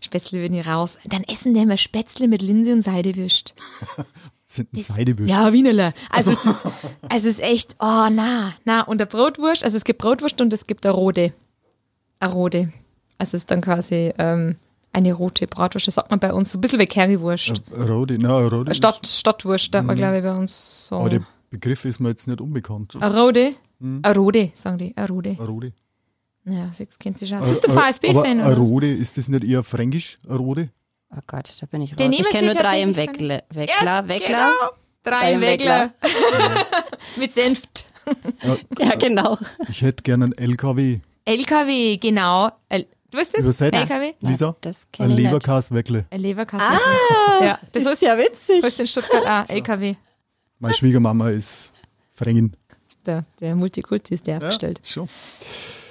Spätzle will ich raus. Dann essen die immer Spätzle mit Linse und Seidewürst. Sind ein Seidewürst. Ja, Wienerle. Also es ist, es ist echt, oh na, na. Und der Brotwurst, also es gibt Brotwurst und es gibt eine rote. Eine rote. Also es ist dann quasi ähm, eine rote Bratwurst, das sagt man bei uns, so ein bisschen wie Currywurst. Äh, Rode, na, ist- Stadt, Stadtwurst, sagt man glaube ich bei uns so. Aber der Begriff ist mir jetzt nicht unbekannt. Eine rote? Eine rote, sagen die, eine rote. Rode. Ja, sechs kennt sich schon. Bist du VfB-Fan Aber oder? Rode, ist das nicht eher fränkisch, Rode? Oh Gott, da bin ich raus. Den ich kenne nur drei im tatsächlich Weckler. Weckler, Weckler. Genau. Drei im Drei im Weckler. Mit Senft. Ja, genau. Ich hätte gerne einen LKW. LKW, genau. Du weißt das? Übersetzt. LKW? Lisa? das ein. Leberkas-Weckle. Ein Leberkasten. Ah, ja, das ist ja witzig. Was in Stuttgart auch, LKW. Meine Schwiegermama ist Frängin. Der, der Multikulti ist der aufgestellt. schon.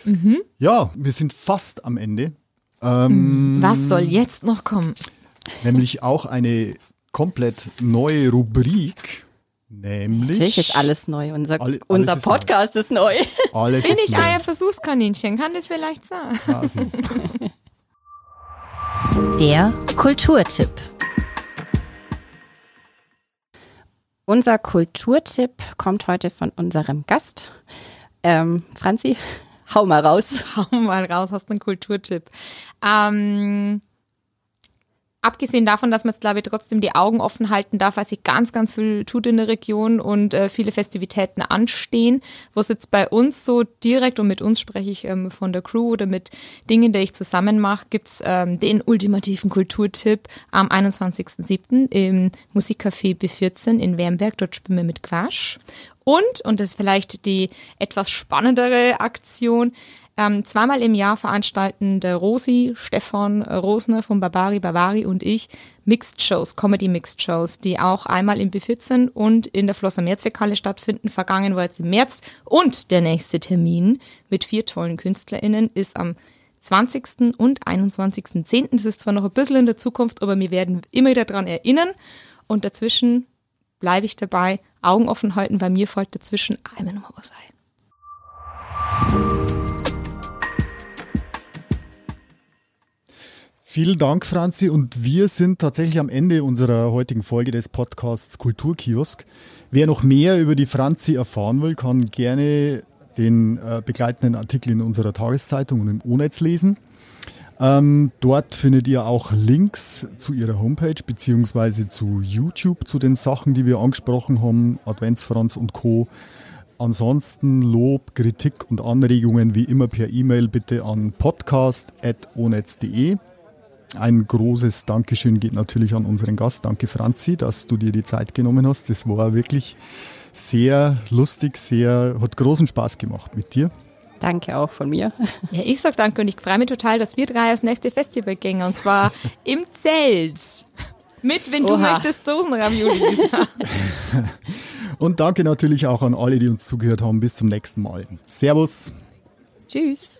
Mhm. Ja, wir sind fast am Ende. Ähm, Was soll jetzt noch kommen? Nämlich auch eine komplett neue Rubrik. Nämlich. Natürlich ist alles neu. Unser, Alle- alles unser ist neu. Podcast ist neu. Alles Bin ist ich neu. Eier Versuchskaninchen? Kann das vielleicht sein? Der Kulturtipp. Unser Kulturtipp kommt heute von unserem Gast. Ähm, Franzi, hau mal raus. Hau mal raus, hast einen Kulturtipp. Ähm, abgesehen davon, dass man jetzt, glaube ich, trotzdem die Augen offen halten darf, weil sich ganz, ganz viel tut in der Region und äh, viele Festivitäten anstehen, wo es jetzt bei uns so direkt, und mit uns spreche ich ähm, von der Crew oder mit Dingen, die ich zusammen mache, gibt's ähm, den ultimativen Kulturtipp am 21.07. im Musikcafé B14 in Wernberg. Dort spielen wir mit Quasch. Und, und das ist vielleicht die etwas spannendere Aktion, ähm, zweimal im Jahr veranstalten der Rosi, Stefan Rosner von Barbari Barbari und ich Mixed Shows, Comedy Mixed Shows, die auch einmal im B14 und in der Flosser Mehrzweckhalle stattfinden. Vergangen war jetzt im März. Und der nächste Termin mit vier tollen KünstlerInnen ist am 20. und 21.10. Das ist zwar noch ein bisschen in der Zukunft, aber wir werden immer wieder daran erinnern. Und dazwischen bleibe ich dabei, Augen offen halten, weil mir fällt dazwischen einmal mal was ein. Vielen Dank, Franzi. Und wir sind tatsächlich am Ende unserer heutigen Folge des Podcasts Kulturkiosk. Wer noch mehr über die Franzi erfahren will, kann gerne den äh, begleitenden Artikel in unserer Tageszeitung und im O-Netz lesen. Ähm, dort findet ihr auch Links zu ihrer Homepage beziehungsweise zu YouTube, zu den Sachen, die wir angesprochen haben, Adventsfranz und Co. Ansonsten Lob, Kritik und Anregungen wie immer per E-Mail bitte an podcast.onetz.de. Ein großes Dankeschön geht natürlich an unseren Gast. Danke Franzi, dass du dir die Zeit genommen hast. Das war wirklich sehr lustig, sehr, hat großen Spaß gemacht mit dir. Danke auch von mir. Ja, ich sag danke und ich freue mich total, dass wir drei als nächste Festival gehen und zwar im Zelt. Mit, wenn du Oha. möchtest, Dosenravioli. Und danke natürlich auch an alle, die uns zugehört haben. Bis zum nächsten Mal. Servus. Tschüss.